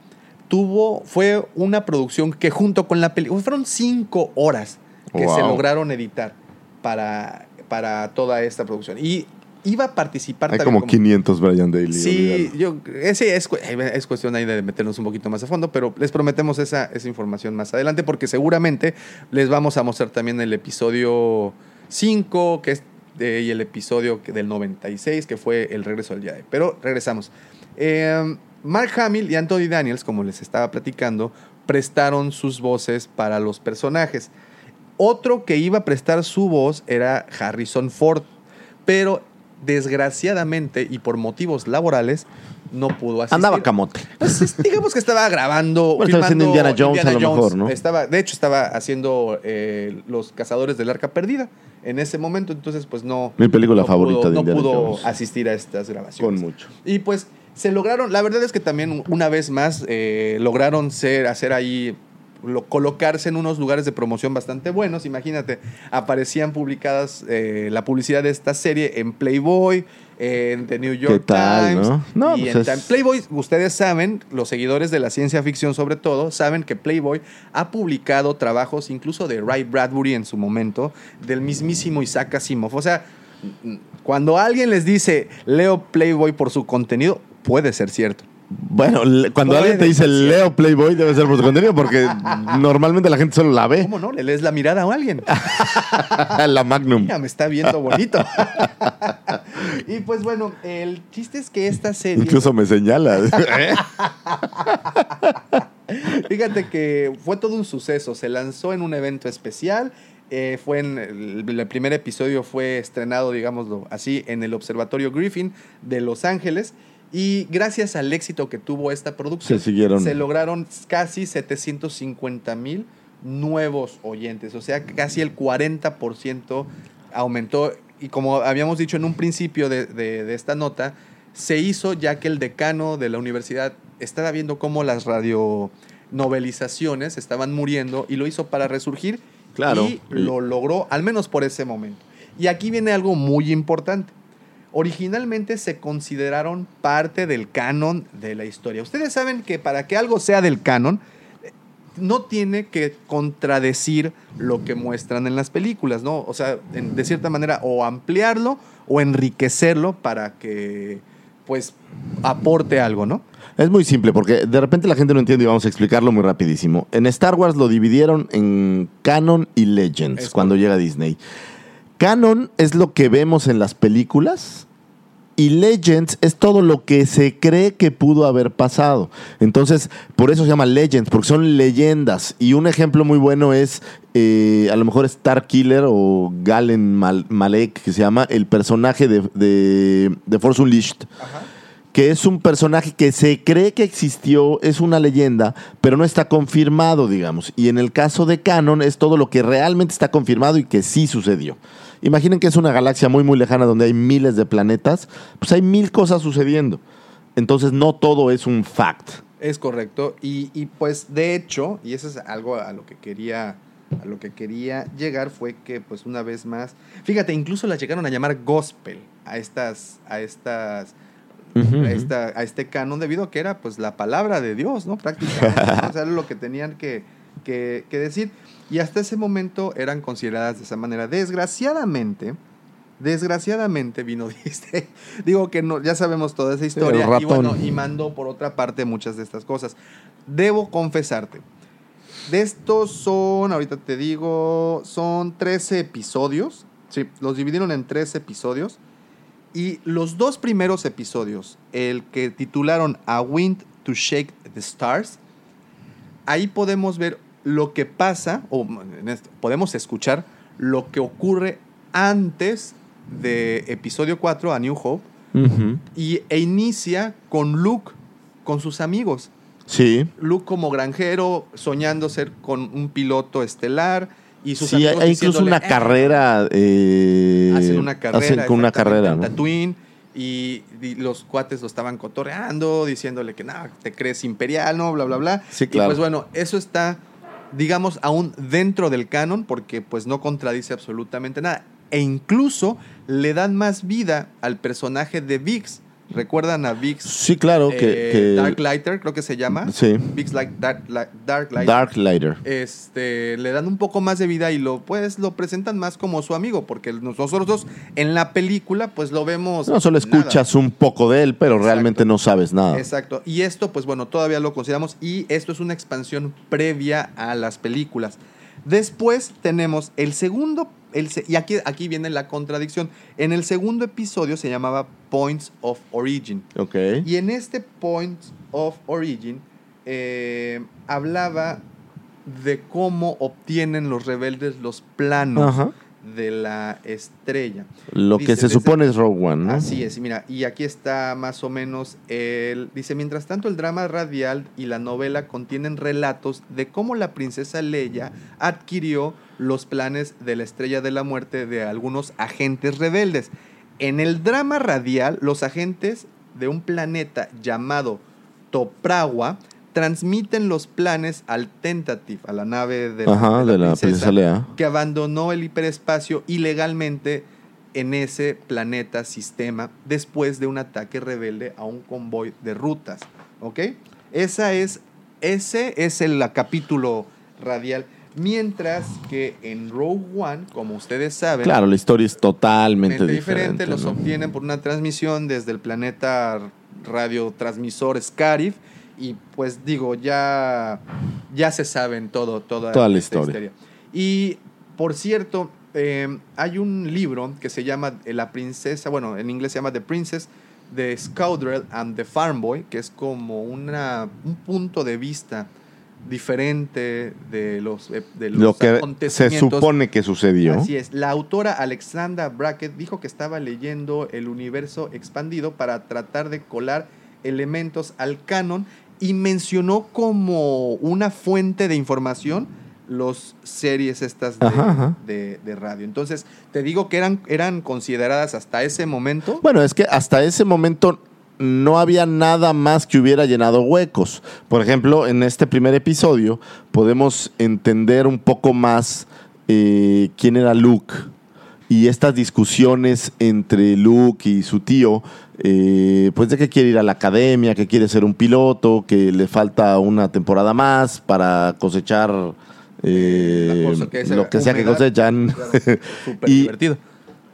tuvo, fue una producción que junto con la película, fueron cinco horas que se lograron editar para, para toda esta producción. Y iba a participar Hay también como 500 Brian Daly. Sí, yo, eh, sí, es, eh, es cuestión ahí de meternos un poquito más a fondo, pero les prometemos esa, esa información más adelante porque seguramente les vamos a mostrar también el episodio 5 que es, y el episodio del 96 que fue el regreso al Jedi. Pero regresamos. Eh, Mark Hamill y Anthony Daniels, como les estaba platicando, prestaron sus voces para los personajes. Otro que iba a prestar su voz era Harrison Ford, pero desgraciadamente y por motivos laborales no pudo asistir. Andaba camote. Pues, es- digamos que estaba grabando, Bueno, estaba haciendo Indiana Jones a lo mejor, ¿no? Estaba, de hecho, estaba haciendo eh, Los Cazadores del Arca Perdida en ese momento, entonces pues no... Mi película no favorita pudo- de No pudo Jones. asistir a estas grabaciones. Con mucho. Y pues se lograron, la verdad es que también una vez más eh, lograron ser, hacer ahí lo- colocarse en unos lugares de promoción bastante buenos. Imagínate, aparecían publicadas eh, la publicidad de esta serie en Playboy, en The New York tal, Times. no? No, y pues en es- Playboy, ustedes saben, los seguidores de la ciencia ficción sobre todo, saben que Playboy ha publicado trabajos incluso de Ray Bradbury en su momento, del mismísimo Isaac Asimov. O sea, cuando alguien les dice, leo Playboy por su contenido, puede ser cierto. Bueno, cuando Puede alguien te dice. Leo Playboy, debe ser por su contenido, porque normalmente la gente solo la ve. ¿Cómo no? Le lees la mirada a alguien. la Magnum. Mira, me está viendo bonito. y pues bueno, el chiste es que esta serie... Incluso me señala. Fíjate que fue todo un suceso. Se lanzó en un evento especial. eh, fue en el, el primer episodio fue estrenado, digámoslo así, en el Observatorio Griffin de Los Ángeles. Y gracias al éxito que tuvo esta producción, Se lograron casi 750 mil nuevos oyentes. O sea, casi el 40% aumentó. Y como habíamos dicho en un principio de, de- de esta nota, se hizo ya que el decano de la universidad estaba viendo cómo las radionovelizaciones estaban muriendo y lo hizo para resurgir Claro. y lo logró, al menos por ese momento. Y aquí viene algo muy importante. Originalmente se consideraron parte del canon de la historia. Ustedes saben que para que algo sea del canon, no tiene que contradecir lo que muestran en las películas, ¿no? O sea, en- de cierta manera, o ampliarlo o enriquecerlo para que, pues, aporte algo, ¿no? Es muy simple, porque de repente la gente no entiende y vamos a explicarlo muy rapidísimo. En Star Wars lo dividieron en Canon y Legends Es cuando llega Disney. Canon es lo que vemos en las películas y Legends es todo lo que se cree que pudo haber pasado. Entonces, por eso se llama Legends, porque son leyendas. Y un ejemplo muy bueno es, eh, a lo mejor Star Killer o Galen Mal- Malek, que se llama el personaje de, de, de Force Unleashed que es un personaje que se cree que existió, es una leyenda, pero no está confirmado, digamos. Y en el caso de Canon es todo lo que realmente está confirmado y que sí sucedió. Imaginen que es una galaxia muy, muy lejana donde hay miles de planetas, pues hay mil cosas sucediendo. Entonces no todo es un fact. Es correcto. Y, y, pues de hecho, y eso es algo a lo que quería. A lo que quería llegar fue que, pues, una vez más. Fíjate, incluso las llegaron a llamar gospel a estas. a estas. A, esta, a este canon debido a que era pues la palabra de Dios, ¿no? Prácticamente. ¿no? O sea, era lo que tenían que, que- que decir. Y hasta ese momento eran consideradas de esa manera. Desgraciadamente, desgraciadamente vino Disney. Digo que no, ya sabemos toda esa historia. el y bueno, y mandó por otra parte muchas de estas cosas. Debo confesarte. De estos son, ahorita te digo, son 13 episodios. Sí, los dividieron en 13 episodios. Y los dos primeros episodios, el que titularon A Wind to Shake the Stars, ahí podemos ver lo que pasa, o en esto, podemos escuchar lo que ocurre antes de episodio 4, A New Hope, y, e inicia con Luke, con sus amigos. Sí. Luke como granjero, soñando ser con un piloto estelar, y sus Sí, hay, amigos hay incluso una "Eh, carrera. eh, hacen una carrera. hacen con una carrera, ¿no? Tatooine, y, y los cuates lo estaban cotorreando, diciéndole que nada, te crees imperial, ¿no? Bla, bla, bla. Sí, claro. Y pues bueno, eso está, digamos, aún dentro del canon, porque pues no contradice absolutamente nada. E incluso le dan más vida al personaje de Vix. ¿Recuerdan a Vix? Sí, claro, Eh, que- Dark Lighter, creo que se llama. Sí. Vix like Dark, Li- Dark Lighter. Dark Lighter. Este, le dan un poco más de vida y lo pues lo presentan más como su amigo, porque nosotros dos en la película pues lo vemos No solo nada. escuchas un poco de él, pero realmente no sabes nada. Exacto. Y esto, pues bueno, todavía lo consideramos. Y esto es una expansión previa a las películas. Después tenemos el segundo. El, y aquí, aquí viene la contradicción. En el segundo episodio se llamaba Points of Origin. Ok. Y en este Points of Origin eh, hablaba de cómo obtienen los rebeldes los planos Ajá. De la estrella. Lo Dice, que se desde- supone es Rogue One, ¿no? Así es, mira, y aquí está más o menos el... Dice, mientras tanto el drama radial y la novela contienen relatos de cómo la princesa Leia adquirió los planes de la Estrella de la Muerte de algunos agentes rebeldes. En el drama radial, los agentes de un planeta llamado Toprawa transmiten los planes al Tentative, a la nave de la, Ajá, de la princesa Leia. que abandonó el hiperespacio ilegalmente en ese planeta sistema después de un ataque rebelde a un convoy de rutas. ¿Ok? Esa es, ese es el capítulo radial. Mientras que en Rogue One, como ustedes saben, Claro, la historia es totalmente totalmente diferente. diferente, los ¿no? obtienen por una transmisión desde el planeta radiotransmisor Scarif y pues digo, ya, ya se saben todo, toda, Toda la historia. Y por cierto, eh, hay un libro que se llama La princesa, bueno, en inglés se llama The Princess de Scoundrel and the Farm Boy, que es como una, un punto de vista diferente de los, eh, de los Lo que se supone que sucedió. Así es. La autora Alexandra Brackett dijo que estaba leyendo el universo expandido para tratar de colar elementos al canon y mencionó como una fuente de información los series estas de, Ajá, ajá. de- de radio. Entonces, te digo que eran, eran consideradas hasta ese momento. Bueno, es que hasta ese momento no había nada más que hubiera llenado huecos. Por ejemplo, en este primer episodio podemos entender un poco más eh, quién era Luke y estas discusiones entre Luke y su tío, eh, pues de que quiere ir a la academia, que quiere ser un piloto, que le falta una temporada más para cosechar eh, que sea lo que sea que cosechan. Súper Y- divertido.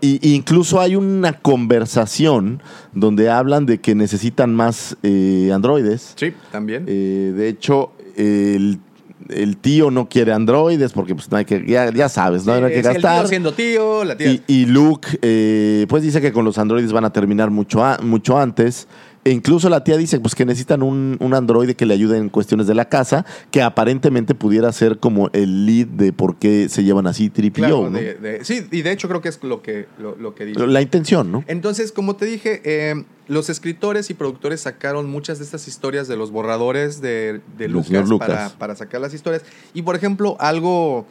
y, y incluso hay una conversación donde hablan de que necesitan más eh, androides. Sí, también. Eh, de hecho, el, el tío no quiere androides porque pues, no hay que, ya, ya sabes, no, No hay que Es el tío gastar. siendo tío, la tía. Y, y Luke, eh, pues dice que con los androides van a terminar mucho, a- mucho antes. E incluso la tía dice pues, que necesitan un, un androide que le ayude en cuestiones de la casa, que aparentemente pudiera ser como el lead de por qué se llevan así tripio, sí, y de hecho creo que es lo que, lo, lo que dice. La intención, ¿no? Entonces, como te dije, eh, los escritores y productores sacaron muchas de estas historias de los borradores de, Lucas, Lucas. Para, para sacar las historias. Y, por ejemplo, algo,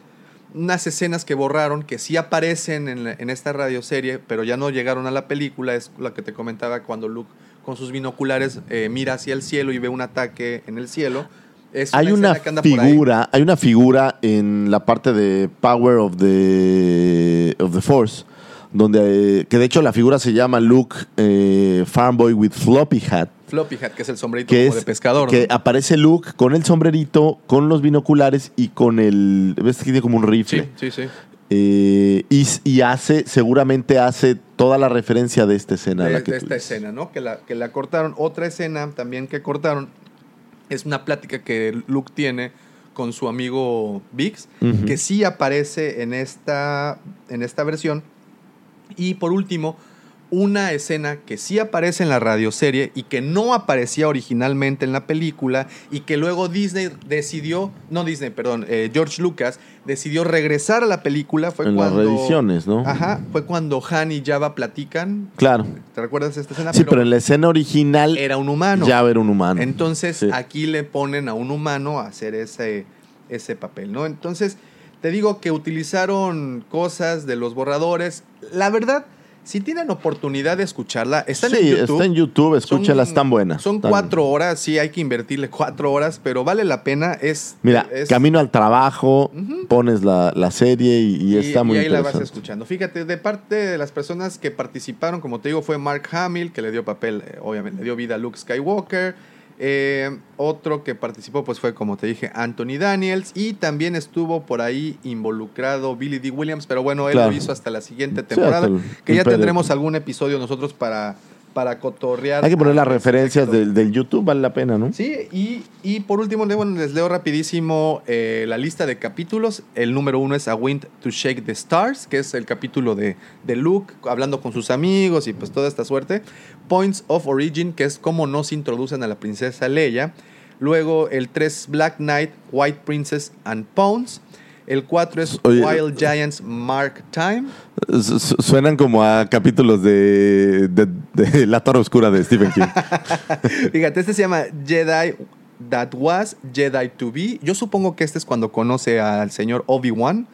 unas escenas que borraron, que sí aparecen en, la- en esta radioserie, pero ya no llegaron a la película, es la que te comentaba cuando Luke con sus binoculares eh, mira hacia el cielo y ve un ataque en el cielo. Es hay una escena que anda por ahí. figura, hay una figura en la parte de Power of the of the Force, donde eh, que de hecho la figura se llama Luke eh, Farm Boy with Floppy Hat, Floppy Hat, que es el sombrerito que como es de pescador. que ¿no? aparece Luke con el sombrerito, con los binoculares y con el ves que tiene como un rifle. Sí, sí, sí. Eh, y, y hace, seguramente hace toda la referencia de esta escena. a de, la que de tú esta dices. escena, ¿no? Que la, que la cortaron. Otra escena también que cortaron es una plática que Luke tiene con su amigo Biggs, Ujú. que sí aparece en esta, en esta versión. Y por último, una escena que sí aparece en la radioserie y que no aparecía originalmente en la película y que luego Disney decidió, no Disney, perdón, eh, George Lucas decidió regresar a la película. Fue En las cuando, reediciones, ¿no? Ajá, fue cuando Han y Java platican. Claro. ¿Te recuerdas esta escena? Sí, pero en la escena original era un humano. ya era un humano. Entonces Sí. aquí le ponen a un humano a hacer ese, ese papel, ¿no? Entonces, te digo que utilizaron cosas de los borradores. La verdad, si tienen oportunidad de escucharla, están sí, en YouTube. está en YouTube, escúchalas, Son- tan buenas. Son tan- cuatro horas, sí, hay que invertirle cuatro horas, pero vale la pena. Es, Mira, es- camino al trabajo, pones la, la serie y, y está muy y ahí la vas escuchando. Fíjate, de parte de las personas que participaron, como te digo, fue Mark Hamill, que le dio papel, eh, obviamente, le dio vida a Luke Skywalker. Eh, otro que participó, pues fue, como te dije, Anthony Daniels. Y también estuvo por ahí involucrado Billy D. Williams, pero bueno, él Claro. lo hizo hasta la siguiente temporada. el que ya tendremos algún episodio nosotros para, para cotorrear. Hay que poner las referencias del, del YouTube, vale la pena, ¿no? Sí, y, y por último, bueno, les leo rapidísimo eh, la lista de capítulos. El número uno es A Wind to Shake the Stars, que es el capítulo de, de Luke hablando con sus amigos y pues toda esta suerte. Points of Origin, que es cómo nos introducen a la princesa Leia. Luego el 3 Black Knight, White Princess and Pawns. El 4 es Oye, Wild Giants Mark Time. Su- su- Suenan como a capítulos de, de- de La Torre Oscura de Stephen King. Fíjate, este se llama Jedi That Was, Jedi to Be. Yo supongo que este es cuando conoce al señor Obi-Wan.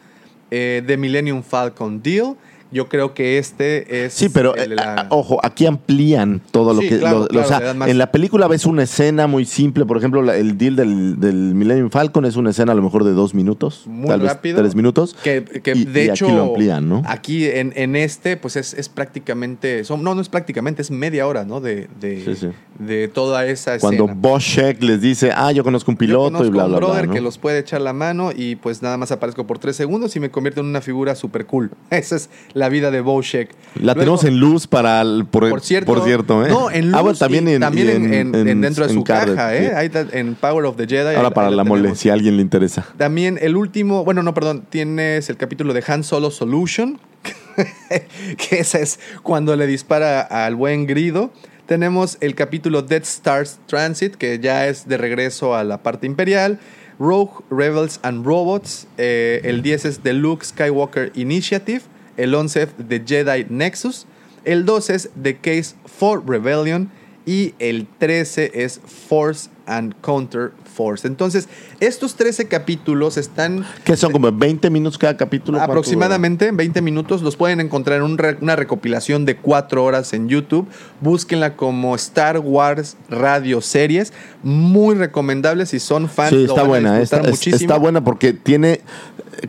Eh, The Millennium Falcon Deal. Yo creo que este es. Sí, pero el eh, la- ojo, aquí amplían todo lo Sí, que. claro, lo- claro, o sea, más- en la película ves una escena muy simple. Por ejemplo, la- el deal del, del Millennium Falcon es una escena a lo mejor de dos minutos. Muy tal rápido. vez tres minutos. Que, que Y- de y hecho. aquí lo amplían, ¿no? Aquí en, en este, pues es, es prácticamente. son- no, no es prácticamente, es media hora, ¿no? De, de, Sí, sí. de toda esa Cuando escena. Boschek les dice, ah, yo conozco un Yo piloto conozco y bla, a un bla, bla. brother ¿no? que los puede echar la mano y pues nada más aparezco por tres segundos y me convierto en una figura súper cool. Esa es la vida de Boschek. La Luego- tenemos en luz para. el- por, Por cierto, por cierto, ¿eh? No, en luz Ah, bueno, también y en, también y en, en- en dentro de su caja, ¿eh? sí. Ahí está, en Power of the Jedi. Ahora ahí- para ahí la mole, si a alguien le interesa. También el último, bueno, no, perdón, tienes el capítulo de Han Solo Solution, que ese es cuando le dispara al buen Grido. Tenemos el capítulo Death Stars Transit, que ya es de regreso a la parte imperial. Rogue, Rebels and Robots. eh, el 10 es The Luke Skywalker Initiative. El 11 es The Jedi Nexus. El 12 es The Case for Rebellion. Y el 13 es Force and Counter Force. Entonces, estos 13 capítulos están Que son como 20 minutos cada capítulo. ¿cuánto aproximadamente en 20 minutos. Los pueden encontrar en un re- una recopilación de 4 horas en YouTube. Búsquenla como Star Wars Radio Series. Muy recomendable si son fans. Sí, lo está buena. Está, es- muchísimo. está buena porque tiene,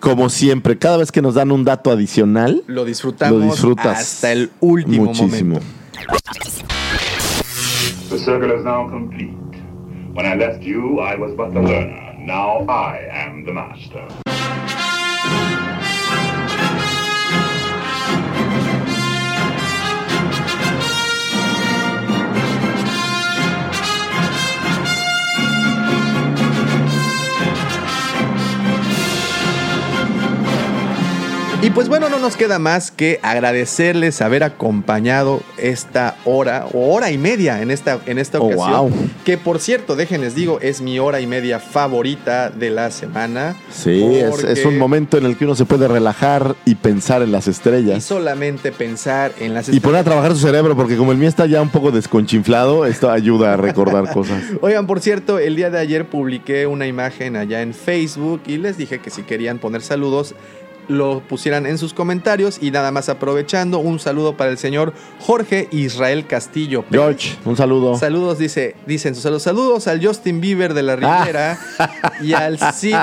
como siempre, cada vez que nos dan un dato adicional, Lo disfrutamos lo disfrutas hasta el último muchísimo. momento. The circle is now complete. When I left you, I was but the learner. Now I am the master. Y pues bueno, no nos queda más que agradecerles haber acompañado esta hora o hora y media en esta, en esta Oh, ocasión. wow. Que por cierto, déjenles digo, es mi hora y media favorita de la semana. Sí, es, es un momento en el que uno se puede relajar y pensar en las Y estrellas. solamente pensar en las Y poner a trabajar su cerebro, porque como el mío está ya un poco desconchinflado, esto ayuda a recordar cosas. Oigan, por cierto, el día de ayer publiqué una imagen allá en Facebook y les dije que si querían poner saludos, lo pusieran en sus comentarios y nada más aprovechando, un saludo para el señor Jorge Israel Castillo. Pérez. George, un saludo. Saludos, dice, dicen sus saludos. Saludos al Justin Bieber de la Riviera y al Cid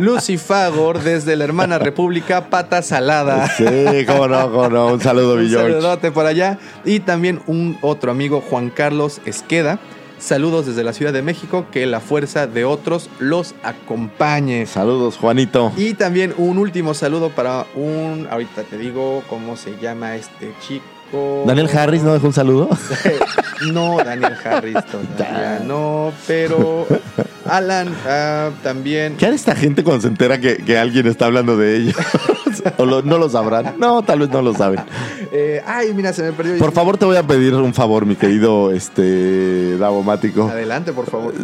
Lucy Fagor desde la hermana República Pata Salada. Sí, cómo no, cómo no. Un saludo, mi Un George. saludote por allá. Y también un otro amigo, Juan Carlos Esqueda. Saludos desde la Ciudad de México. Que la fuerza de otros los acompañe. Saludos, Juanito. Y también un último saludo para un. Ahorita te digo cómo se llama este chico. Daniel Harris no dejó un saludo. No, Daniel Harris todavía no, pero Alan ah, también. ¿Qué hará esta gente cuando se entera que, que alguien está hablando de ellos? ¿O lo- no lo sabrán? No, tal vez no lo saben. Eh, ay, mira, se me perdió. Por favor, te voy a pedir un favor, mi querido este, Davomático. Adelante, por favor.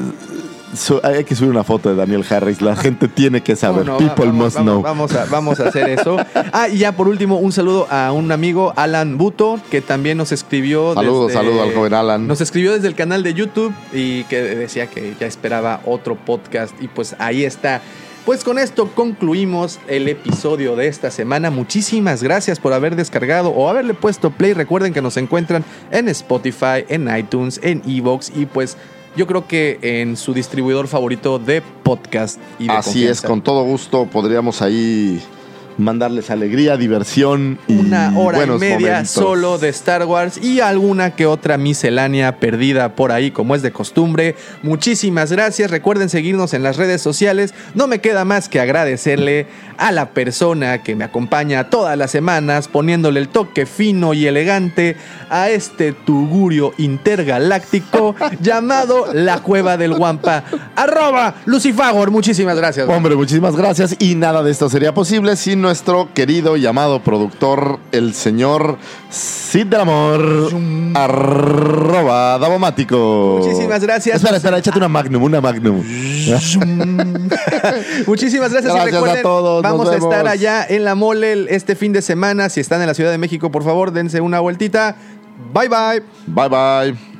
Hay que subir una foto de Daniel Harris. La gente tiene que saber. No, no, People vamos, must vamos, know. Vamos a, vamos a hacer eso. Ah, y ya por último, un saludo a un amigo, Alan Buto, que también nos escribió. Saludos, saludos al joven Alan. Nos escribió desde el canal de YouTube y que decía que ya esperaba otro podcast. Y pues ahí está. Pues con esto concluimos el episodio de esta semana. Muchísimas gracias por haber descargado o haberle puesto play. Recuerden que nos encuentran en Spotify, en iTunes, en Evox y pues yo creo que en su distribuidor favorito de podcast. Y de Así es, con todo gusto podríamos ahí mandarles alegría, diversión y una hora y media momentos. solo de Star Wars y alguna que otra miscelánea perdida por ahí como es de costumbre. Muchísimas gracias. Recuerden seguirnos en las redes sociales. No me queda más que agradecerle a la persona que me acompaña todas las semanas poniéndole el toque fino y elegante a este tugurio intergaláctico llamado La Cueva del Guampa. Arroba Lucifagor. Muchísimas gracias. Hombre, muchísimas gracias. Y nada de esto sería posible sin nuestro querido y amado productor, el señor Cid del Amor, arroba Davomático. Muchísimas gracias. Espera, espera, échate una Magnum, una Magnum. Muchísimas gracias. y Gracias a recuerden, todos, Vamos a estar allá en la mole este fin de semana. Si están en la Ciudad de México, por favor, dense una vueltita. Bye bye. Bye bye.